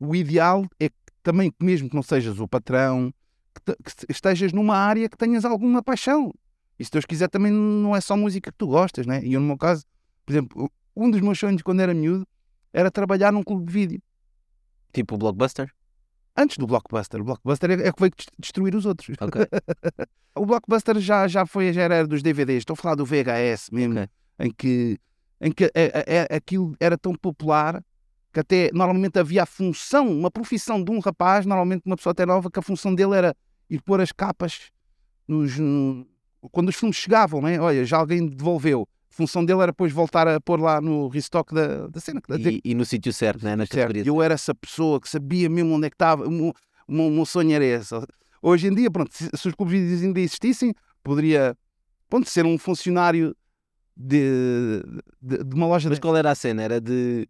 O ideal é que também, mesmo que não sejas o patrão, que, que estejas numa área que tenhas alguma paixão. E se Deus quiser, também não é só música que tu gostas, né? E eu, no meu caso, por exemplo, um dos meus sonhos quando era miúdo era trabalhar num clube de vídeo. Tipo o Blockbuster? Antes do Blockbuster. O Blockbuster é, é que veio des- destruir os outros. Ok. [laughs] o Blockbuster já, já foi, já era dos DVDs. Estou a falar do VHS mesmo, Ok. em que, em que é- é- é- aquilo era tão popular que até normalmente havia a função, uma profissão de um rapaz, normalmente uma pessoa até nova, que a função dele era ir pôr as capas nos, no- quando os filmes chegavam, né? Olha, já alguém devolveu. A função dele era depois voltar a pôr lá no restock da, da cena. Dizer, E, e no sítio certo, né? nas Certo, categorias. eu era essa pessoa que sabia mesmo onde é que estava. O meu, o meu- sonho era esse. Hoje em dia, pronto, se, se os clubes ainda existissem, poderia pronto, ser um funcionário de, de, de uma loja Mas de... qual era a cena? Era de.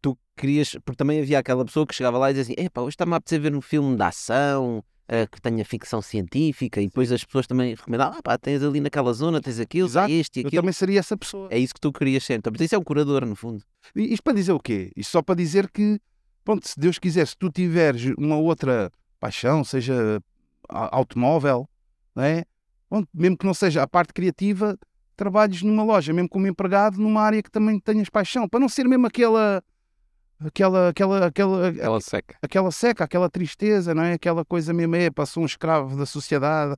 Tu querias. Porque também havia aquela pessoa que chegava lá e dizia assim: Epá, hoje está-me a apetecer ver um filme de ação. Eh, que tenha ficção científica e depois as pessoas também recomendavam, ah pá, tens ali naquela zona, tens aquilo, Exato, este e Eu aquilo. também seria essa pessoa. É isso que tu querias ser. Então, isso é um curador, no fundo. E Isto para dizer o quê? Isto só para dizer que, pronto, se Deus quiser, se tu tiveres uma outra paixão, seja automóvel, não é? Pronto, mesmo que não seja a parte criativa, trabalhes numa loja, mesmo como empregado, numa área que também tenhas paixão, para não ser mesmo aquela aquela aquela aquela Ela seca. aquela seca, aquela tristeza, não é? Aquela coisa mesmo é, passou um escravo da sociedade,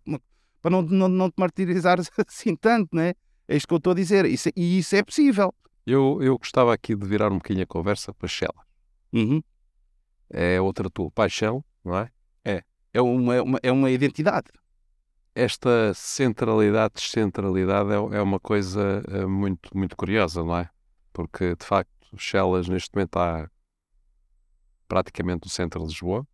para não, não, não te martirizar [laughs] assim tanto, não é? É isto que eu estou a dizer, isso, é- e isso é possível. Eu, eu gostava aqui de virar um bocadinho a conversa para Shella. Uhum. É outra tua paixão, não é? É uma, é uma, é uma identidade. Esta centralidade, descentralidade é, é uma coisa eh, muito, muito curiosa, não é? Porque, de facto, Chelas neste momento está praticamente no centro de Lisboa.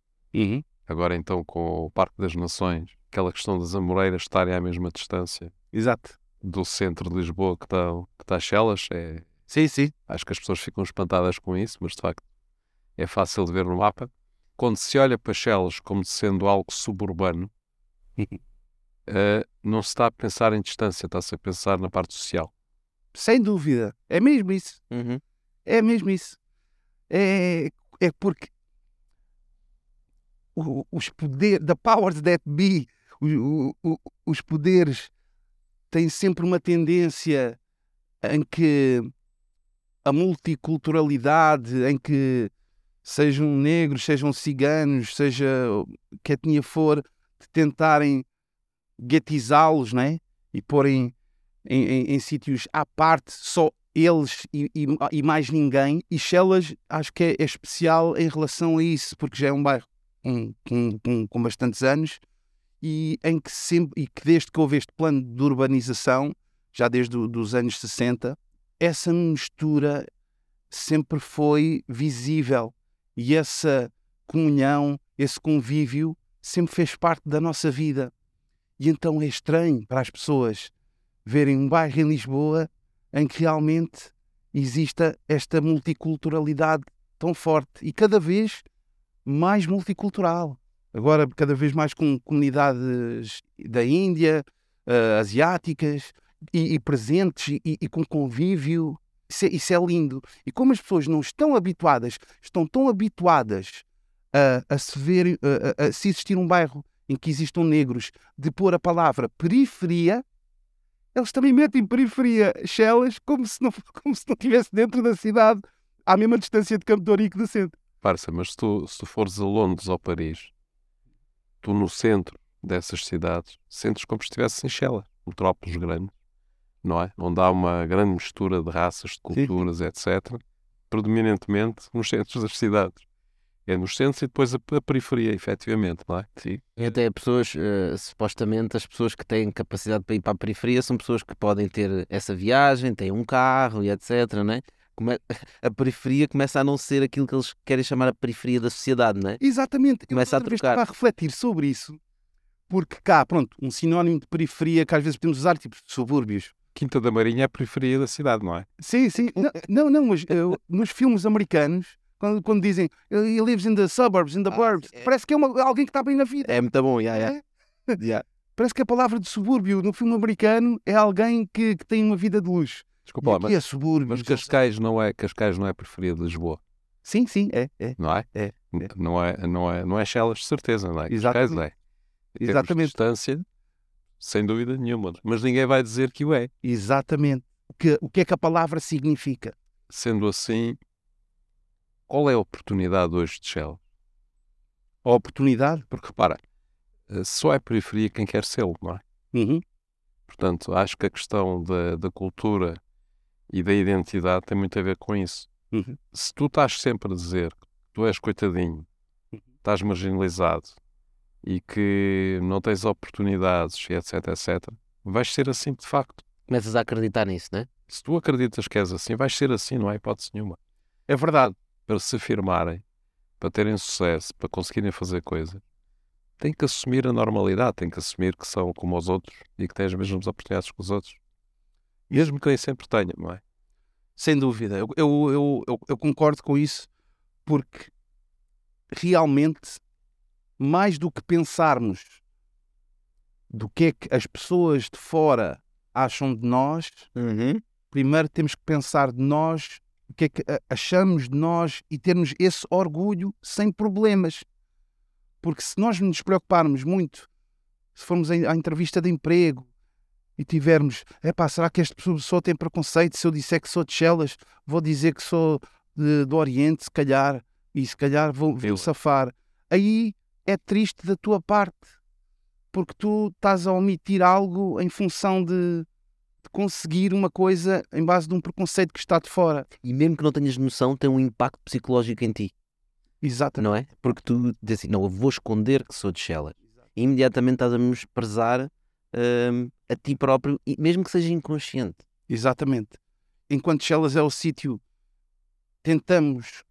Agora, então, com o Parque das Nações, aquela questão das Amoreiras estarem à mesma distância Exato. do centro de Lisboa que está, que está Chelas, é, Sim, sim. acho que as pessoas ficam espantadas com isso, mas de facto é fácil de ver no mapa. Quando se olha para Chelas como sendo algo suburbano, eh, não se está a pensar em distância, está-se a pensar na parte social. Sem dúvida. É mesmo isso. Uhum. É mesmo isso. É, é porque os poderes, the powers that be, o- o- o- os poderes têm sempre uma tendência em que a multiculturalidade, em que sejam negros, sejam ciganos, seja que etnia for, de tentarem guetizá-los, né? E porem em, em, em sítios à parte, só eles e, e, e, mais ninguém. E Chelas acho que é, é, especial em relação a isso, porque já é um bairro com, com, com bastantes anos e em que sempre, e que desde que houve este plano de urbanização, já desde os anos 60, essa mistura sempre foi visível e essa comunhão, esse convívio sempre fez parte da nossa vida. E então é estranho para as pessoas verem um bairro em Lisboa em que realmente exista esta multiculturalidade tão forte e cada vez mais multicultural. Agora, cada vez mais com comunidades da Índia, uh, asiáticas e, e presentes e, e, com convívio. Isso é, isso é, lindo. E como as pessoas não estão habituadas, estão tão habituadas a, a se ver, a, a, se existir um bairro em que existam negros, de pôr a palavra periferia, eles também metem periferia Chelas como se não, [laughs] como se não estivesse dentro da cidade, à mesma distância de Campo de Ourique do centro. Parça, mas se tu, se tu fores a Londres ou Paris, tu no centro dessas cidades sentes como se estivesse em Chelas, metrópoles grandes, não é? Onde há uma grande mistura de raças, de culturas, Sim. etc. Predominantemente nos centros das cidades é nos centros e depois a, a, periferia, efetivamente, não é? Sim. E até pessoas, uh, supostamente, as pessoas que têm capacidade para ir para a periferia são pessoas que podem ter essa viagem, têm um carro e etc, não é? Come... [laughs] A periferia começa a não ser aquilo que eles querem chamar a periferia da sociedade, não é? Exatamente. Começa Eu, a trocar. a refletir sobre isso, porque cá, pronto, um sinónimo de periferia que às vezes podemos usar, tipo subúrbios. Quinta da Marinha é a periferia da cidade, não é? Sim, sim. Não, não, não mas eu, nos filmes americanos quando, quando dizem he lives in the suburbs, in the ah, burbs, é. parece que é uma, alguém que está bem na vida. É muito bom, yeah, yeah. É? yeah. [laughs] Parece que a palavra de subúrbio no filme americano é alguém que, que tem uma vida de luxo. Desculpa lá, mas, é subúrbio, mas Cascais não é Cascais não é preferida de Lisboa. Sim, sim, é, é. Não é? É. é. Não é, não é, não é Chelas, de certeza, não é? Exatamente. Cascais é. Exatamente. distância, sem dúvida nenhuma. Mas ninguém vai dizer que o é. Exatamente. O que, o que é que a palavra significa? Sendo assim, qual é a oportunidade hoje de Shell? A oportunidade? Porque repara, eh, só é periferia quem quer ser, não é? Uhum. Portanto, acho que a questão da, da cultura e da identidade tem muito a ver com isso. Uhum. Se tu estás sempre a dizer que tu és coitadinho, uhum. estás marginalizado e que não tens oportunidades, etc, etc, vais ser assim de facto. Começas a acreditar nisso, não é? Se tu acreditas que és assim, vais ser assim, não há hipótese nenhuma. É verdade para se afirmarem, para terem sucesso, para conseguirem fazer coisas, têm que assumir a normalidade, têm que assumir que são como os outros e que têm as mesmas oportunidades que os outros. Mesmo que nem sempre tenham, não é? Sem dúvida. Eu, eu, eu, eu, eu concordo com isso porque realmente, mais do que pensarmos do que é que as pessoas de fora acham de nós, uhum. primeiro temos que pensar de nós o que é que achamos de nós e termos esse orgulho sem problemas. Porque se nós nos preocuparmos muito, se formos à entrevista de emprego e tivermos, é pá, será que esta pessoa tem preconceito? Se eu disser que sou de Chelas, vou dizer que sou de, do Oriente, se calhar, e se calhar vou, vou safar. Aí é triste da tua parte, porque tu estás a omitir algo em função de, conseguir uma coisa em base de um preconceito que está de fora. E mesmo que não tenhas noção, tem um impacto psicológico em ti. Exato. Não é? Porque tu dizes assim, não, eu vou esconder que sou de Shella. E imediatamente estás a menosprezar hum, a ti próprio, mesmo que seja inconsciente. Exatamente. Enquanto Shellas é o sítio, tentamos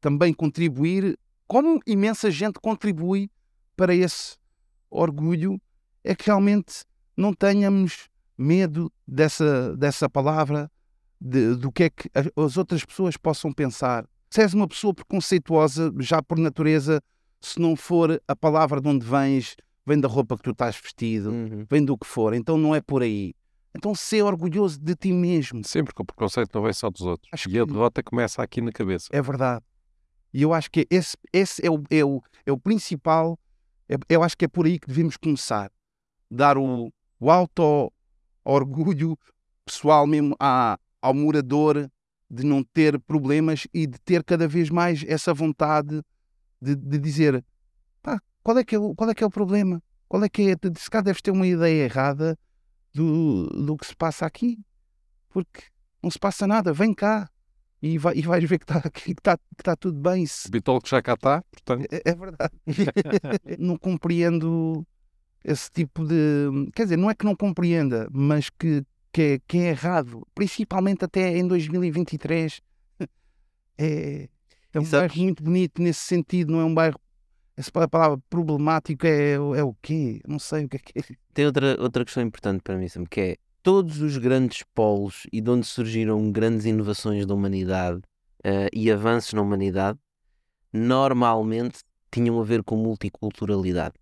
também contribuir, como imensa gente contribui para esse orgulho, é que realmente não tenhamos medo dessa, dessa palavra, de, do que é que as outras pessoas possam pensar. Se és uma pessoa preconceituosa, já por natureza, se não for a palavra de onde vens, vem da roupa que tu estás vestido, uhum. vem do que for, então não é por aí. Então ser orgulhoso de ti mesmo. Sempre que o preconceito não vem só dos outros. Acho e que... a derrota começa aqui na cabeça. É verdade. E eu acho que esse, esse é, o, é, o, é o principal. É, eu acho que é por aí que devemos começar. Dar o, o auto orgulho pessoal mesmo à, ao morador de não ter problemas e de ter cada vez mais essa vontade de, de dizer pá, qual é, que é o, qual é que é o problema? Qual é que é? Se calhar deves ter uma ideia errada do, do que se passa aqui. Porque não se passa nada, vem cá e, vai, e vais ver que está [laughs] que tá, que tá tudo bem. Se... Bitol que já cá está, portanto. É, é verdade. [laughs] não compreendo esse tipo de. Quer dizer, não é que não compreenda, mas que, que, é, que é errado, principalmente até em 2023. [laughs] É, é um bairro muito bonito nesse sentido, não é um bairro. Essa palavra problemático é, é o quê? Não sei o que é que é. Tem outra, outra questão importante para mim, Sam, que é todos os grandes polos e de onde surgiram grandes inovações da humanidade uh, e avanços na humanidade, normalmente tinham a ver com multiculturalidade,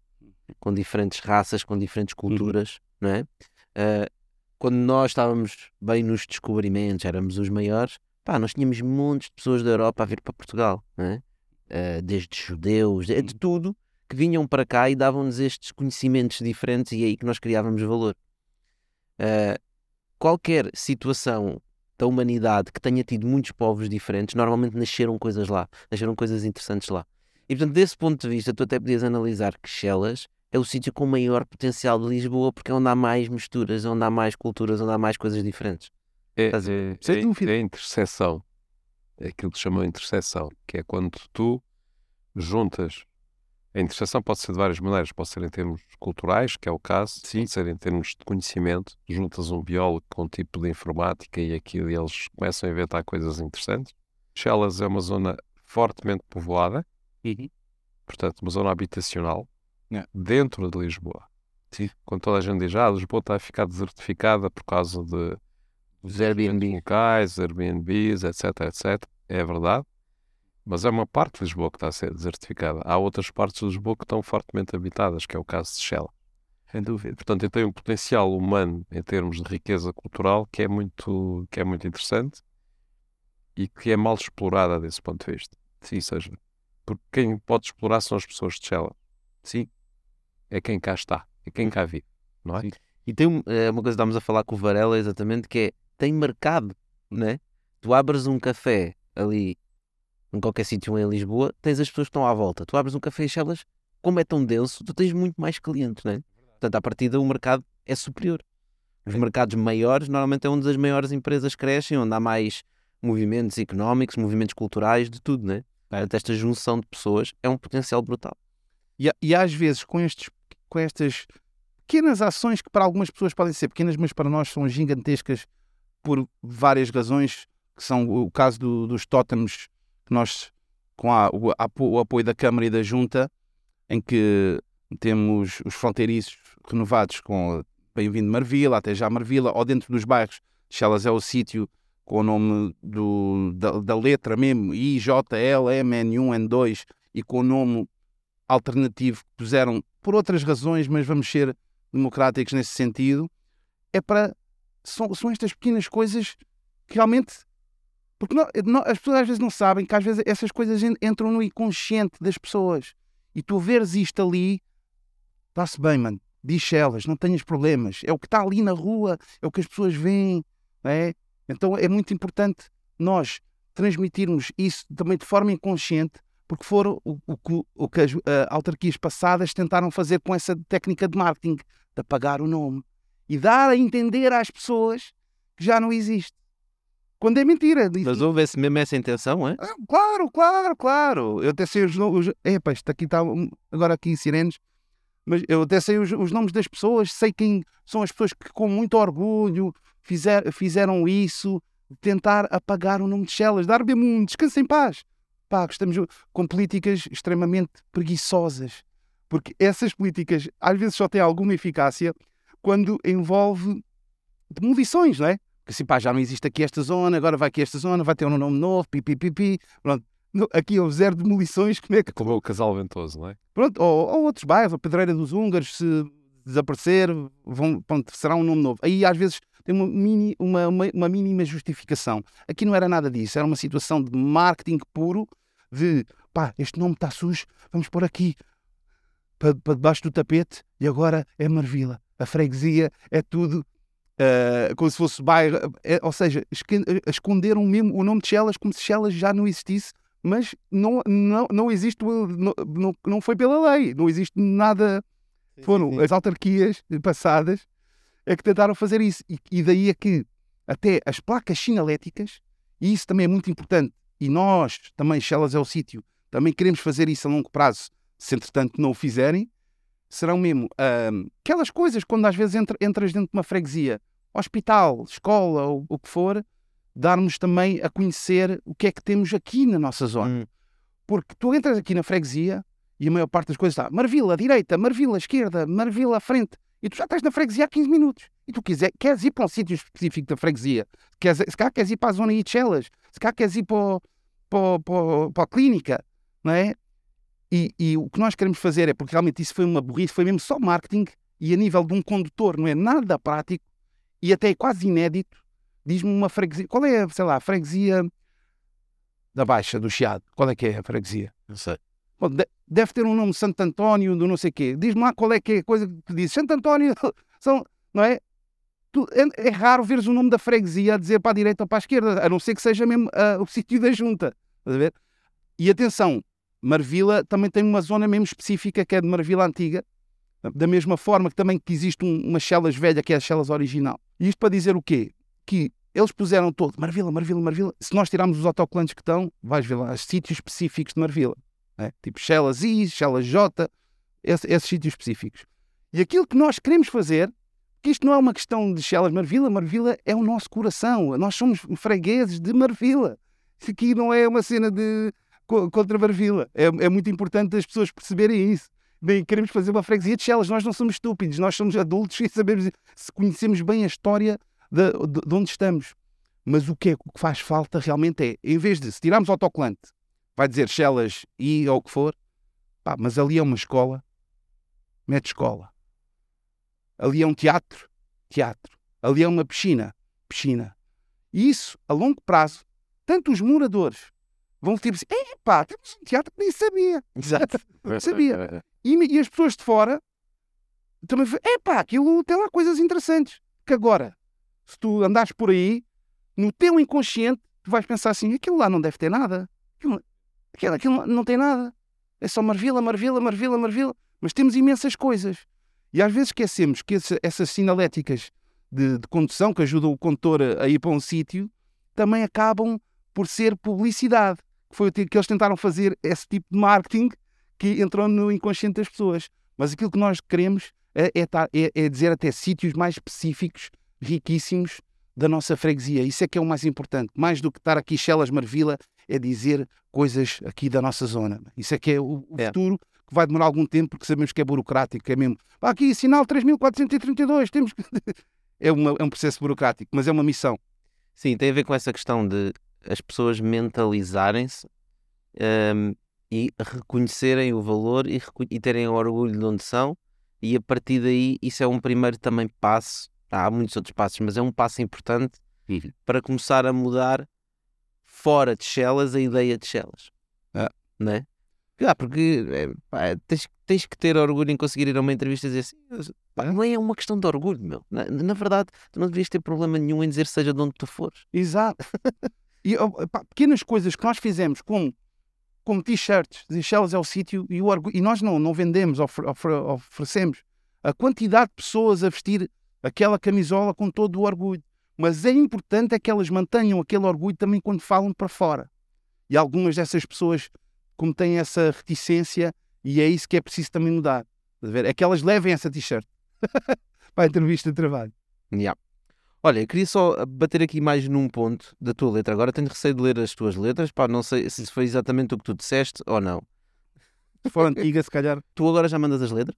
com diferentes raças, com diferentes uhum. culturas, uhum. não é? Uh, quando nós estávamos bem nos descobrimentos, éramos os maiores, pá, nós tínhamos montes de pessoas da Europa a vir para Portugal, não é? Uh, desde judeus, de, de tudo, que vinham para cá e davam-nos estes conhecimentos diferentes e é aí que nós criávamos valor. Uh, qualquer situação da humanidade que tenha tido muitos povos diferentes, normalmente nasceram coisas lá, nasceram coisas interessantes lá. E portanto, desse ponto de vista, tu até podias analisar que Chelas é o sítio com maior potencial de Lisboa, porque é onde há mais misturas, onde há mais culturas, onde há mais coisas diferentes. É, é, Sem dúvida. É, é a interseção. É aquilo que chamam de interseção, que é quando tu juntas a interseção pode ser de várias maneiras, pode ser em termos culturais, que é o caso, Sim. pode ser em termos de conhecimento. Juntas um biólogo com um tipo de informática e aquilo e eles começam a inventar coisas interessantes. Chelas é uma zona fortemente povoada, uhum. portanto, uma zona habitacional, yeah. dentro de Lisboa. Sim. Quando toda a gente diz, ah, Lisboa está a ficar desertificada por causa de dos Airbnb. locais, Airbnbs, etc, etc. É verdade. Mas é uma parte de Lisboa que está a ser desertificada. Há outras partes de Lisboa que estão fortemente habitadas, que é o caso de Shell. Sem dúvida. Portanto, tenho um potencial humano em termos de riqueza cultural que é muito, que é muito interessante e que é mal explorada desse ponto de vista. Sim, seja, porque quem pode explorar são as pessoas de Shell. Sim. É quem cá está, é quem cá vive, não é? Sim. E tem uma coisa que estávamos a falar com o Varela exatamente, que é, tem mercado, né? Tu abres um café ali em qualquer sítio em Lisboa, tens as pessoas que estão à volta. Tu abres um café e Chelas, como é tão denso, tu tens muito mais clientes, não é? Portanto, à partida, o mercado é superior. Os mercados maiores, normalmente é onde as maiores empresas crescem, onde há mais movimentos económicos, movimentos culturais, de tudo, né? Portanto, esta junção de pessoas é um potencial brutal. E, e às vezes, com, estes, com estas pequenas ações que para algumas pessoas podem ser pequenas, mas para nós são gigantescas por várias razões, que são o caso do, dos tótems que nós, com a, o, o, apoio da Câmara e da Junta, em que temos os fronteiriços renovados com Bem-vindo Marvila, até já Marvila, ou dentro dos bairros, Chelas é o sítio com o nome do, da, da, letra mesmo, IJL, M, N1, N2, e com o nome alternativo que puseram por outras razões, mas vamos ser democráticos nesse sentido, é para. São, são estas pequenas coisas que realmente porque não, não, as pessoas às vezes não sabem que às vezes essas coisas entram no inconsciente das pessoas. E tu veres isto ali, está-se bem, mano. Diz elas, não tenhas problemas. É o que está ali na rua, é o que as pessoas veem. É? Então é muito importante nós transmitirmos isso também de forma inconsciente, porque foram o, o, o que as uh, autarquias passadas tentaram fazer com essa técnica de marketing, de apagar o nome e dar a entender às pessoas que já não existe. Quando é mentira. Mas houve esse, mesmo essa intenção, é? Ah, claro, claro, claro. Eu até sei os nomes. Epa, isto aqui está agora aqui em Sirenes. Mas eu até sei os, os, nomes das pessoas, sei quem são as pessoas que, com muito orgulho, fizer, fizeram isso, tentar apagar o nome de Chelas, dar mesmo um descanso em paz. Pá, estamos com políticas extremamente preguiçosas. Porque essas políticas às vezes só têm alguma eficácia quando envolve demolições, não é? que assim, pá, já não existe aqui esta zona, agora vai aqui esta zona, vai ter um nome novo, pipi, Pronto, aqui houve zero demolições, como é que... Como é o Casal Ventoso, não é? Pronto, ou, ou outros bairros, a Pedreira dos Húngaros, se desaparecer, vão, pronto, será um nome novo. Aí às vezes tem uma, mini, uma, uma, uma mínima justificação. Aqui não era nada disso, era uma situação de marketing puro, de, pá, este nome está sujo, vamos pôr aqui, para, para debaixo do tapete, e agora é Marvila. A freguesia é tudo Uh, como se fosse bairro, é, ou seja, esconderam mesmo o nome de Chelas como se Chelas já não existisse, mas não, não, não existe, não, não foi pela lei, não existe nada. Sim, Foram sim, as autarquias passadas é que tentaram fazer isso. E, e daí é que até as placas sinaléticas, e isso também é muito importante, e nós também, Chelas é o sítio, também queremos fazer isso a longo prazo, se entretanto não o fizerem, serão mesmo aquelas coisas quando às vezes entra, entras dentro de uma freguesia, hospital, escola ou o que for, darmos também a conhecer o que é que temos aqui na nossa zona. Hum. Porque tu entras aqui na freguesia e a maior parte das coisas está Marvila à direita, Marvila à esquerda, Marvila à frente. E tu já estás na freguesia há 15 minutos. E tu quiser, queres ir para um sítio específico da freguesia. Queres, se cá queres ir para a zona de Chelas. Se cá queres ir para, para, para, para a clínica. Não é? E, e, o que nós queremos fazer é, porque realmente isso foi uma burrice, foi mesmo só marketing e a nível de um condutor não é nada prático e até é quase inédito. Diz-me uma freguesia. Qual é, sei lá, a freguesia da Baixa, do Chiado? Qual é que é a freguesia? Não sei. Bom, deve ter um nome Santo António, do não sei quê. Diz-me lá qual é que é a coisa que diz. Santo António, [laughs] são, não é? é? É raro veres o nome da freguesia a dizer para a direita ou para a esquerda, a não ser que seja mesmo uh, o [laughs] sítio da junta. Estás a ver? E atenção, Marvila também tem uma zona mesmo específica que é de Marvila Antiga, da mesma forma que também que existe um, uma Chelas velha que é a Chelas original. E isto para dizer o quê? Que eles puseram todo Marvila, Marvila, Marvila. Se nós tirarmos os autocolantes que estão, vais ver lá os sítios específicos de Marvila. Né? Tipo Chelas I, Chelas J, esse, esses sítios específicos. E aquilo que nós queremos fazer, que isto não é uma questão de Chelas Marvila, Marvila é o nosso coração. Nós somos fregueses de Marvila. Isso aqui não é uma cena de contra Marvila. É, é muito importante as pessoas perceberem isso. Bem, queremos fazer uma freguesia de Chelas. Nós não somos estúpidos, nós somos adultos e sabemos, se conhecemos bem a história de, de, de onde estamos. Mas o que, é, o que faz falta realmente é, em vez de, se tirarmos autocolante, vai dizer Chelas e ou o que for, pá, mas ali é uma escola, mete escola. Ali é um teatro, teatro. Ali é uma piscina, piscina. E isso, a longo prazo, tanto os moradores vão tipo assim, epá, temos um teatro que nem sabia. [laughs] Exato. sabia. [laughs] E, e, as pessoas de fora também, epá, aquilo tem lá coisas interessantes. Que agora, se tu andares por aí, no teu inconsciente, tu vais pensar assim, aquilo lá não deve ter nada. Aquilo, aquilo, aquilo não tem nada. É só marvila, marvila, marvila, marvila. Mas temos imensas coisas. E às vezes esquecemos que esse, essas sinaléticas de, de, condução que ajudam o condutor a, a ir para um sítio também acabam por ser publicidade que foi o que eles tentaram fazer esse tipo de marketing que entrou no inconsciente das pessoas. Mas aquilo que nós queremos é, é, é, é dizer até sítios mais específicos, riquíssimos da nossa freguesia. Isso é que é o mais importante. Mais do que estar aqui Chelas Marvila, é dizer coisas aqui da nossa zona. Isso é que é o, o é. futuro que vai demorar algum tempo porque sabemos que é burocrático, é mesmo. Aqui, sinal 3432, temos que. [laughs] é, uma, é um processo burocrático, mas é uma missão. Sim, tem a ver com essa questão de as pessoas mentalizarem-se um, e reconhecerem o valor e, e, terem orgulho de onde são, e a partir daí isso é um primeiro também passo. Há muitos outros passos, mas é um passo importante uhum. para começar a mudar fora de Chelas a ideia de Chelas. Ah. Não é? Ah, porque é, pá, tens, tens que ter orgulho em conseguir ir a uma entrevista e dizer assim, pá, não é uma questão de orgulho, meu. Na, na, verdade, tu não devias ter problema nenhum em dizer seja de onde tu fores. Exato. [laughs] E pá, pequenas coisas que nós fizemos com, com t-shirts, de Shells é o sítio, e, o, e nós não, não vendemos, ofre, ofre, oferecemos a quantidade de pessoas a vestir aquela camisola com todo o orgulho. Mas é importante é que elas mantenham aquele orgulho também quando falam para fora. E algumas dessas pessoas, como têm essa reticência, e é isso que é preciso também mudar. É que elas levem essa t-shirt [laughs] para a entrevista de trabalho. Yeah. Olha, eu queria só bater aqui mais num ponto da tua letra. Agora tenho receio de ler as tuas letras, pá, não sei se foi exatamente o que tu disseste ou não. Se for antiga, se calhar. Tu agora já mandas as letras?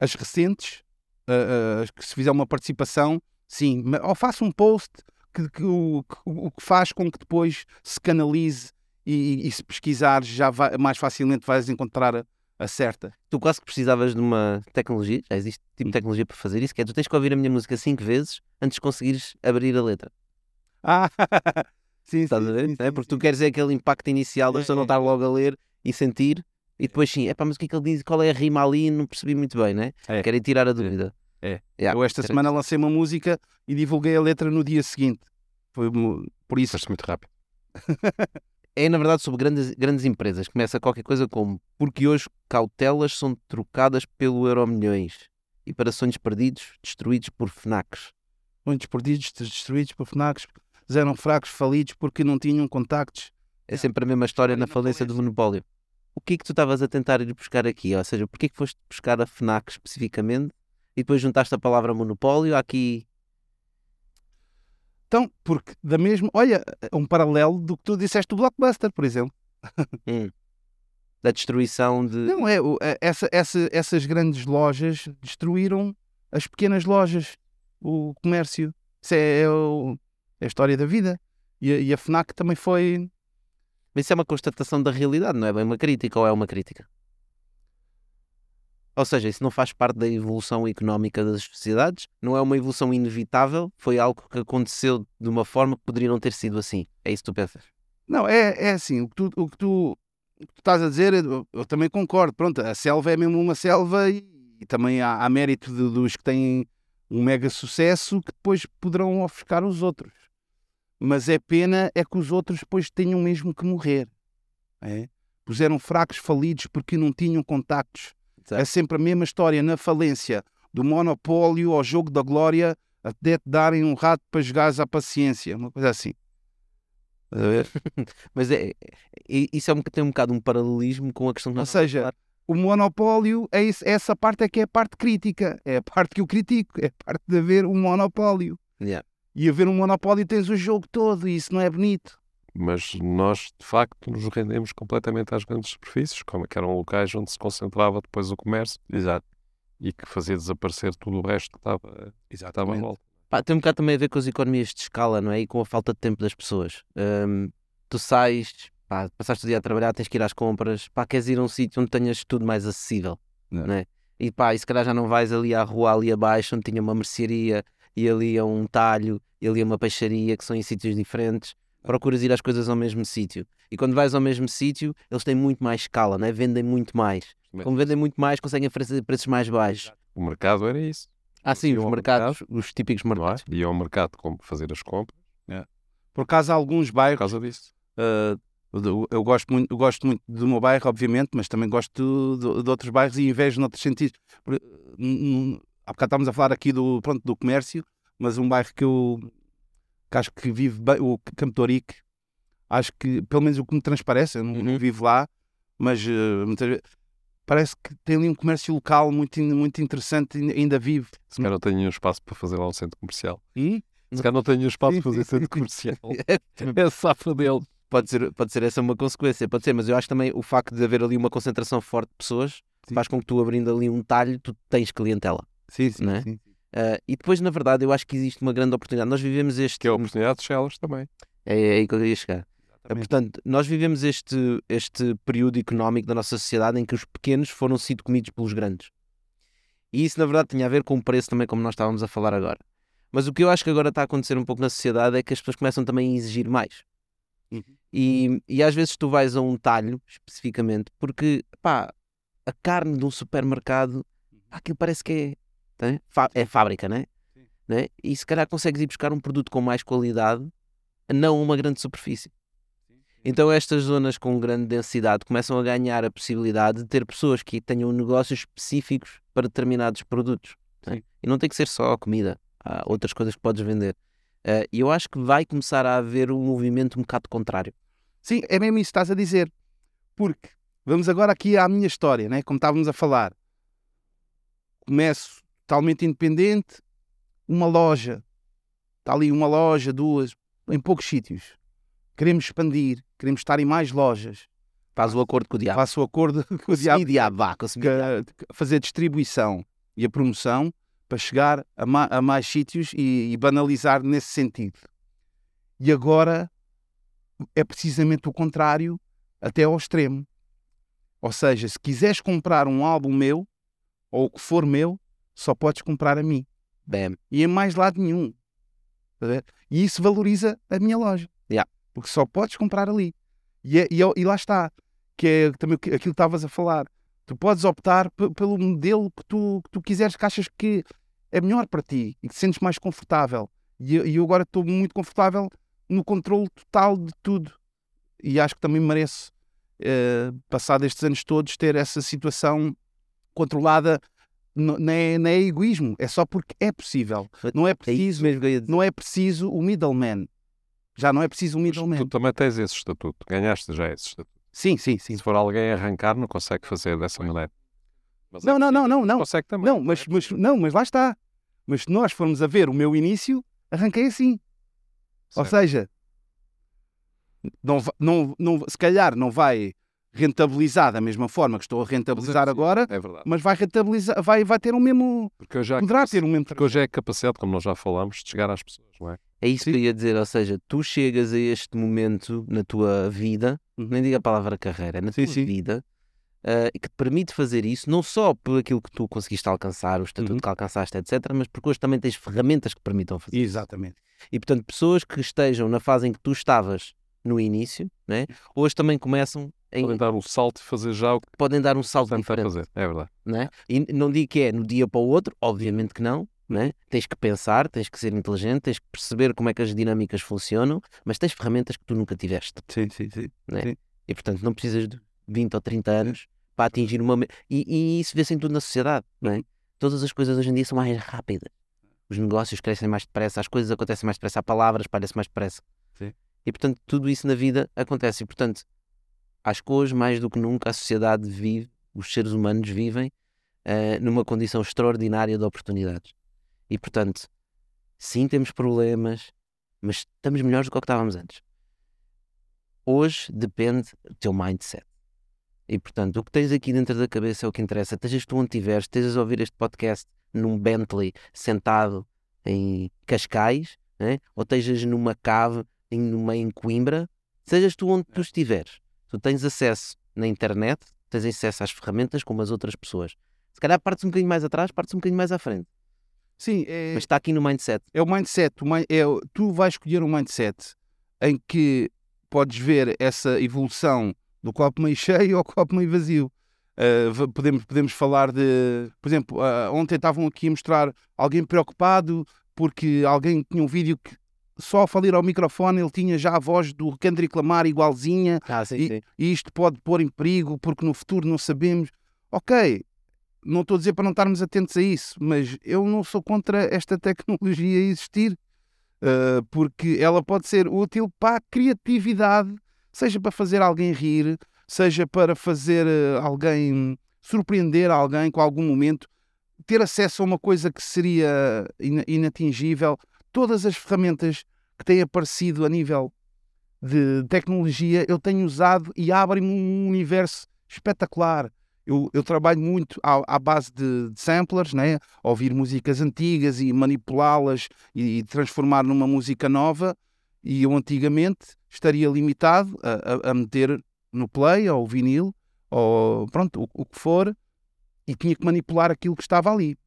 As recentes, uh, uh, que se fizer uma participação, sim. Ou faço um post que, que, o, que, o que faz com que depois se canalize e, e, se pesquisares já vai, mais facilmente vais encontrar acerta. Tu quase que precisavas de uma tecnologia, já existe tipo de tecnologia para fazer isso, que é tu tens que ouvir a minha música cinco vezes antes de conseguires abrir a letra. Ah, [laughs] sim, Estás sim, a ver? Sim, é? Porque tu queres é aquele impacto inicial da pessoa não estar logo a ler e sentir, e depois sim, é pá, mas o que é que ele diz? Qual é a rima ali? Não percebi muito bem, né? É. Querem tirar a dúvida. É. Eu esta semana lancei uma música e divulguei a letra no dia seguinte. Foi por isso. Foste muito rápido. É, na verdade, sobre grandes, grandes empresas. Começa qualquer coisa como porque hoje cautelas são trocadas pelo euro milhões e para sonhos perdidos, destruídos por FNACs. Muitos perdidos, destruídos por FNACs, eram fracos, falidos porque não tinham contactos. É sempre a mesma história na falência do monopólio. O que é que tu estavas a tentar ir buscar aqui? Ou seja, porquê é que foste buscar a FNAC especificamente e depois juntaste a palavra monopólio aqui? Então, porque da mesma. Olha, um paralelo do que tu disseste do Blockbuster, por exemplo. Da destruição de. Não é? é- Essa, essa, essas grandes lojas destruíram as pequenas lojas, o comércio. Isso é, é o- é a história da vida. E a, e a FNAC também foi. Mas isso é uma constatação da realidade, não é bem uma crítica ou é uma crítica? Ou seja, isso não faz parte da evolução económica das sociedades, não é uma evolução inevitável, foi algo que aconteceu de uma forma que poderia não ter sido assim. É isso que tu pensas? Não, é, é assim, o que, tu, o, que tu, o que tu estás a dizer, eu, eu também concordo. Pronto, a selva é mesmo uma selva e, e também há, há mérito de- dos que têm um mega sucesso que depois poderão ofuscar os outros. Mas é pena é que os outros depois tenham mesmo que morrer. É? Puseram fracos falidos porque não tinham contactos. É sempre a mesma história na falência do monopólio ao jogo da glória até te darem um rato para jogares à paciência. Uma coisa assim. Estás a ver? [laughs] Mas é, é- isso é um, tem um bocado um paralelismo com a questão que Ou seja, o monopólio, é isso- essa parte é que é a parte crítica, é a parte que eu critico, é a parte de haver um monopólio. Yeah. E haver um monopólio tens o jogo todo e isso não é bonito. Mas nós, de facto, nos rendemos completamente às grandes superfícies, como que eram locais onde se concentrava depois o comércio. Exato. E que fazia desaparecer tudo o resto que estava, estava à volta. Pá, tem um bocado também a ver com as economias de escala, não é? E com a falta de tempo das pessoas. Hum, tu sais, pá, passaste o dia a trabalhar, tens que ir às compras, pá, queres ir a um sítio onde tenhas tudo mais acessível, Não. não é? E pá, e se calhar já não vais ali à rua, ali abaixo, onde tinha uma mercearia, e ali a um talho, e ali a uma peixaria, que são em sítios diferentes. Procuras ir às coisas ao mesmo sítio. E quando vais ao mesmo sítio, eles têm muito mais escala, não é? Vendem muito mais. Como vendem muito mais, conseguem oferecer preços mais baixos. O mercado era isso. Ah, sim, Iam os mercados, os típicos é? mercados. E ao mercado como fazer as compras Por acaso, há alguns por bairros, causa disso. ah, eu, gosto muito, eu gosto muito do meu bairro, obviamente, mas também gosto de, de outros bairros e invejo noutros sentidos. Por- Há bocado estávamos a falar aqui do, pronto, do comércio, mas um bairro que eu que acho que vive bem, o Campo de Ourique, acho que, pelo menos o que me transparece, eu não, não Uhum. vivo lá, mas muitas vezes parece que tem ali um comércio local muito, muito interessante e ainda vive. Se calhar não tenho nenhum espaço para fazer lá um centro comercial. Hum? Se calhar não tenho nenhum espaço para fazer centro comercial. [laughs] É a safra dele. Pode ser, pode ser essa uma consequência, pode ser, mas eu acho também o facto de haver ali uma concentração forte de pessoas Sim. faz com que tu abrindo ali um talho, tu tens clientela. Sim, sim, Não é? sim. Ah, e depois, na verdade, eu acho que existe uma grande oportunidade. Nós vivemos este. Que é a oportunidade de Chelas também. É, é aí que eu ia chegar. Ah, Exatamente. Portanto, nós vivemos este, este período económico da nossa sociedade em que os pequenos foram sido comidos pelos grandes. E isso, na verdade, tinha a ver com o preço também, como nós estávamos a falar agora. Mas o que eu acho que agora está a acontecer um pouco na sociedade é que as pessoas começam também a exigir mais. Uhum. E, e às vezes tu vais a um talho, especificamente, porque, pá, a carne de um supermercado, pá, aquilo parece que é, né? Fá- é fábrica, né? Né? E se calhar consegues ir buscar um produto com mais qualidade, não uma grande superfície. Então estas zonas com grande densidade começam a ganhar a possibilidade de ter pessoas que tenham negócios específicos para determinados produtos. né? E não tem que ser só a comida, há outras coisas que podes vender. Eh, E eu acho que vai começar a haver um movimento um bocado contrário. Sim, é mesmo isso que estás a dizer. Porque, vamos agora aqui à minha história, né? como estávamos a falar. Começo totalmente independente, uma loja. Está ali uma loja, duas, em poucos sítios. Queremos expandir, queremos estar em mais lojas. Faz o acordo com o diabo. Faço o acordo [laughs] com o Sim, diabo, vá, consumi diabo. que- fazer distribuição e a promoção para chegar a, ma- a mais sítios e, e banalizar nesse sentido. E agora é precisamente o contrário, até ao extremo. Ou seja, se quiseres comprar um álbum meu, ou o que for meu, só podes comprar a mim. Bam. E em mais lado nenhum. A ver? E isso valoriza a minha loja. Yeah. Porque só podes comprar ali. E, é- e é- e lá está. Que é também aquilo que estavas a falar. Tu podes optar pe- pelo modelo que tu, que tu quiseres, que achas que é melhor para ti e que te sentes mais confortável. E eu, e eu agora estou muito confortável no controle total de tudo. E acho que também mereço, eh, passado estes anos todos, ter essa situação controlada. N- Não é, não é egoísmo, é só porque é possível. Não é É preciso, mesmo que eu ia dizer. não é preciso o middleman. Já não é preciso o Mas middleman. tu também tens esse estatuto, ganhaste já esse estatuto. Sim, sim, sim. Se for alguém a arrancar, não consegue fazer dessa maneira. Mas é Não, não, não, não, não. Consegue também. Não, mas, mas, não, mas lá está. Mas se nós formos a ver o meu início, arranquei assim. Ou Certo. seja, não, não, não, se calhar não vai rentabilizar da mesma forma que estou a rentabilizar possível. agora, É verdade. mas vai rentabilizar, vai, vai ter o mesmo. Porque hoje, Poderá ter o mesmo. porque hoje é a capacidade, como nós já falamos, de chegar às pessoas, não é? É isso Sim. que eu ia dizer, ou seja, tu chegas a este momento na tua vida, Uhum. nem digo a palavra carreira, é na Sim, tua sim. vida, e que te permite fazer isso, não só por aquilo que tu conseguiste alcançar, o estatuto Uhum. que alcançaste, etc., mas porque hoje também tens ferramentas que permitam fazer isso. Exatamente. E portanto, pessoas que estejam na fase em que tu estavas no início, né, hoje também começam em, Podem dar o salto e fazer já o que podem dar um salto diferente. fazer. É verdade. né? E não digo que é no dia para o outro, obviamente que não. Né? Tens que pensar, tens que ser inteligente, tens que perceber como é que as dinâmicas funcionam, mas tens ferramentas que tu nunca tiveste. Sim, sim, sim. né? Sim. E portanto não precisas de 20 ou 30 anos para atingir uma. E, e isso vê-se em tudo na sociedade. Não é? Todas as coisas hoje em dia são mais rápidas. Os negócios crescem mais depressa, as coisas acontecem mais depressa, a palavra espalha-se mais depressa. Sim. E portanto tudo isso na vida acontece. E portanto acho que hoje, mais do que nunca, a sociedade vive, os seres humanos vivem eh, numa condição extraordinária de oportunidades. E portanto, sim, temos problemas, mas estamos melhores do que o que estávamos antes. Hoje depende do teu mindset. E portanto, o que tens aqui dentro da cabeça é o que interessa. Estejas tu onde estiveres, estejas a ouvir este podcast num Bentley sentado em Cascais, né? ou estejas numa cave em, numa, em Coimbra, sejas tu onde tu estiveres. Tu tens acesso na internet, tens acesso às ferramentas como as outras pessoas. Se calhar partes um bocadinho mais atrás, partes um bocadinho mais à frente. Sim, é, Mas está aqui no mindset. é o mindset. o é, tu vais escolher um mindset em que podes ver essa evolução do copo meio [laughs] cheio ao copo meio vazio. Uh, podemos, podemos falar de. Por exemplo, uh, ontem estavam aqui a mostrar alguém preocupado porque alguém tinha um vídeo que só ao falar ao microfone ele tinha já a voz do Kendrick Lamar igualzinha Ah, sim, e, e isto pode pôr em perigo porque no futuro não sabemos. Ok, não estou a dizer para não estarmos atentos a isso, mas eu não sou contra esta tecnologia existir, uh, porque ela pode ser útil para a criatividade, seja para fazer alguém rir, seja para fazer uh, alguém surpreender alguém com algum momento, ter acesso a uma coisa que seria ina- inatingível. Todas as ferramentas que têm aparecido a nível de tecnologia eu tenho usado e abrem-me um universo espetacular. Eu, eu trabalho muito à, à base de, de samplers, né? ouvir músicas antigas e manipulá-las e, e transformar numa música nova. E eu antigamente estaria limitado a, a- a meter no play ou vinil ou pronto, o, o que for e tinha que manipular aquilo que estava ali.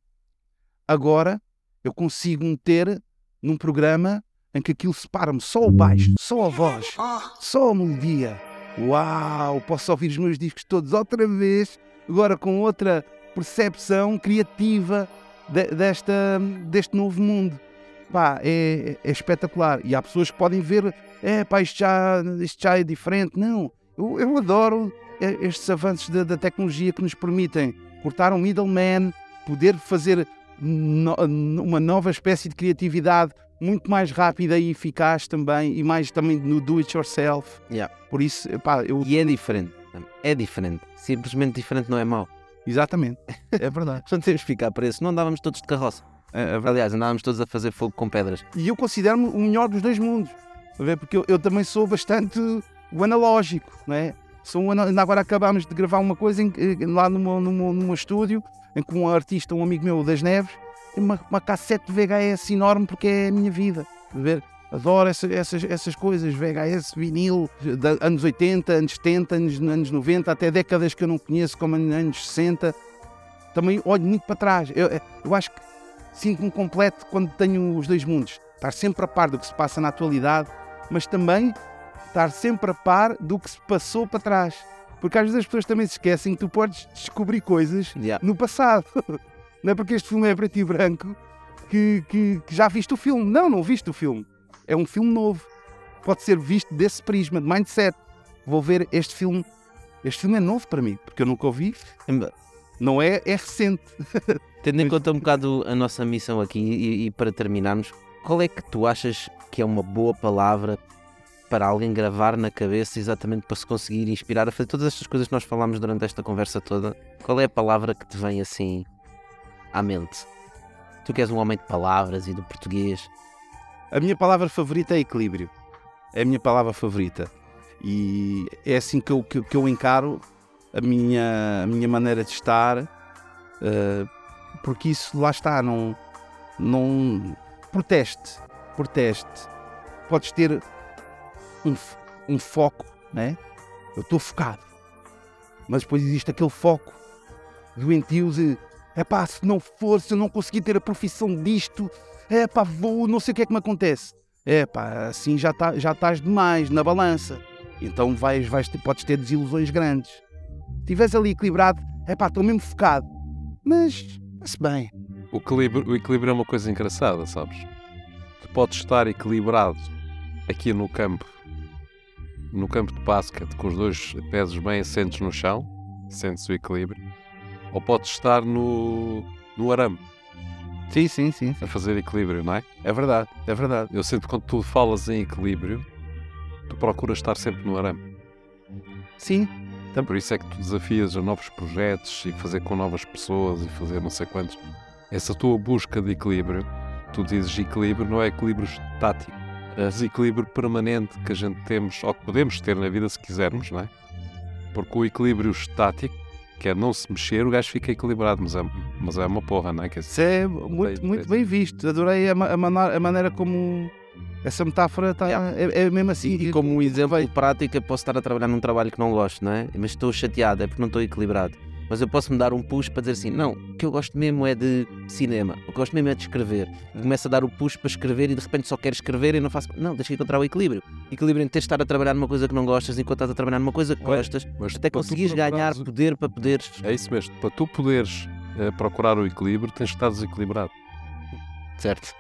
Agora eu consigo meter num programa em que aquilo separa-me só o baixo, só a voz, só a melodia. Uau! Posso ouvir os meus discos todos outra vez, agora com outra percepção criativa de- desta, deste novo mundo. Pá, é, é espetacular. E há pessoas que podem ver, é pá, isto já, isto já é diferente. Não, eu, eu adoro estes avanços da, da tecnologia que nos permitem cortar um middleman, poder fazer no- uma nova espécie de criatividade muito mais rápida e eficaz também e mais também no do it yourself. Yeah. Por isso, pá, eu E é diferente. É diferente. Simplesmente diferente não é mau. exatamente. É verdade. [laughs] Não temos que ficar preso. Não andávamos todos de carroça. É- é. Aliás, andávamos todos a fazer fogo com pedras. E eu considero-me o melhor dos dois mundos. Ver? Porque eu, eu também sou bastante o analógico, não é? Ainda agora acabámos de gravar uma coisa em, que- lá numa, numa, numa estúdio em que um artista, um amigo meu, das Neves, tem uma, uma cassete VHS enorme porque é a minha vida. Ver? Adoro essa- essas, essas coisas, VHS, vinil, de anos 80, anos 70, anos, anos 90, até décadas que eu não conheço, como anos 60. Também olho muito para trás. Eu, eu acho que sinto-me completo quando tenho os dois mundos. Estar sempre a par do que se passa na atualidade, mas também estar sempre a par do que se passou para trás. Porque às vezes as pessoas também se esquecem que tu podes descobrir coisas Yeah. no passado. [laughs] Não é porque este filme é preto e branco que, que, que já viste o filme. Não, não viste o filme. É um filme novo. Pode ser visto desse prisma, de mindset. Vou ver este filme. Este filme é novo para mim, porque eu nunca ouvi. Não é, é recente. [laughs] Tendo em conta um bocado a nossa missão aqui e, e para terminarmos, qual é que tu achas que é uma boa palavra para alguém gravar na cabeça exatamente para se conseguir inspirar a fazer todas estas coisas que nós falámos durante esta conversa toda? Qual é a palavra que te vem assim à mente? Tu que és um homem de palavras e do português. A minha palavra favorita é equilíbrio. É a minha palavra favorita. E é assim que eu, que, que eu encaro a minha, a minha maneira de estar, uh, porque isso lá está, não, não proteste, proteste. Podes ter um, um foco, né? Eu estou focado, mas depois existe aquele foco doentio de pá, se não for, se eu não conseguir ter a profissão disto, é pá, vou, não sei o que é que me acontece. É pá, assim já, tá, já estás demais na balança. Então vais, vais, podes ter desilusões grandes estiveres ali equilibrado, é pá, estou mesmo focado. Mas, está-se bem. O equilíbrio, o equilíbrio é uma coisa engraçada, sabes? Tu podes estar equilibrado aqui no campo, no campo de basquete, com os dois pés bem assentes no chão, sentes o equilíbrio, ou podes estar no, no arame. Sim, sim, sim, sim. A fazer equilíbrio, não é? É verdade, é verdade. Eu sinto que quando tu falas em equilíbrio, tu procuras estar sempre no arame. Sim, então, por isso é que tu desafias a novos projetos e fazer com novas pessoas e fazer não sei quantos. Essa tua busca de equilíbrio, tu dizes equilíbrio, não é equilíbrio estático. É equilíbrio permanente que a gente temos, ou que podemos ter na vida se quisermos, não é? Porque o equilíbrio estático, que é não se mexer, o gajo fica equilibrado, mas é, mas é uma porra, não é? Que Isso é muito, muito bem visto. Adorei a, a, a maneira como essa metáfora tá, é, é, mesmo assim. E, e como um exemplo vai. prático, eu posso estar a trabalhar num trabalho que não gosto, não é? Mas estou chateado, é porque não estou equilibrado. Mas eu posso me dar um push para dizer assim: não, o que eu gosto mesmo é de cinema, o que eu gosto mesmo é de escrever. Começo a dar o push para escrever e de repente só quero escrever e não faço. Não, deixa encontrar o equilíbrio. Equilíbrio entre estar a trabalhar numa coisa que não gostas enquanto estás a trabalhar numa coisa que gostas, mas até conseguires ganhar poder para poderes. É isso mesmo, para tu poderes uh, procurar o equilíbrio, tens de estar desequilibrado. Certo.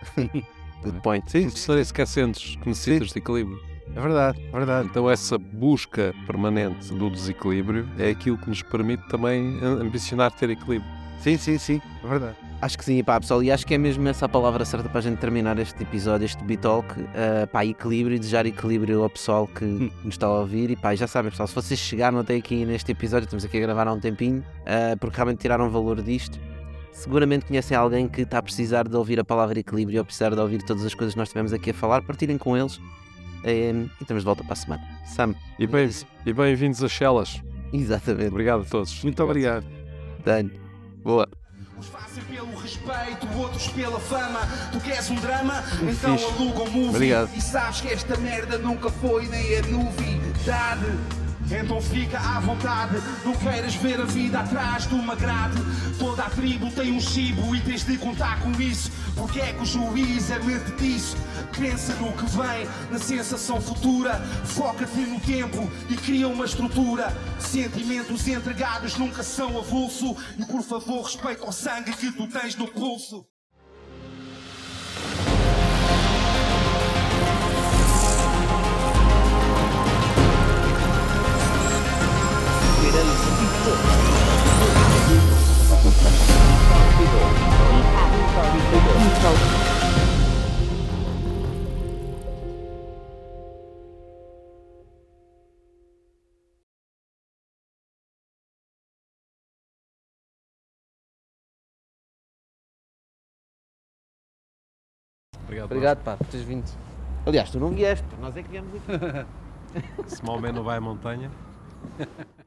Good point. Sim, se esquecentes que necessitas de equilíbrio. É verdade, é verdade. Então essa busca permanente do desequilíbrio é aquilo que nos permite também ambicionar ter equilíbrio. Sim, sim, sim, é verdade. Acho que sim, pá, pessoal, e acho que é mesmo essa a palavra certa para a gente terminar este episódio, este Bitalk, uh, pá, equilíbrio e desejar equilíbrio ao pessoal que hum. nos está a ouvir e pá, já sabem pessoal, se vocês chegaram até aqui neste episódio, estamos aqui a gravar há um tempinho, uh, porque realmente tiraram valor disto, seguramente conhecem alguém que está a precisar de ouvir a palavra equilíbrio ou precisar de ouvir todas as coisas que nós tivemos aqui a falar, partilhem com eles e, e estamos de volta para a semana. Sam. E bem-vindos bem a Chelas. Exatamente. Obrigado a todos. Muito obrigado. Dani. Boa. Uns fazem pelo respeito, outros pela fama. Tu queres um drama? Então aluga um movie. Obrigado. E sabes que esta merda nunca foi nem é novidade. Então fica à vontade, não queiras ver a vida atrás de uma grade. Toda a tribo tem um chibo e tens de contar com isso. Porque é que o juiz é mente disso? Pensa no que vem, na sensação futura. Foca-te no tempo e cria uma estrutura. Sentimentos entregados nunca são avulso. E por favor, respeita o sangue que tu tens no pulso. Obrigado, Obrigado pá, por teres vindo. Aliás, tu não vieste, nós é que viemos aqui. [laughs] Small Man não vai à montanha. [laughs]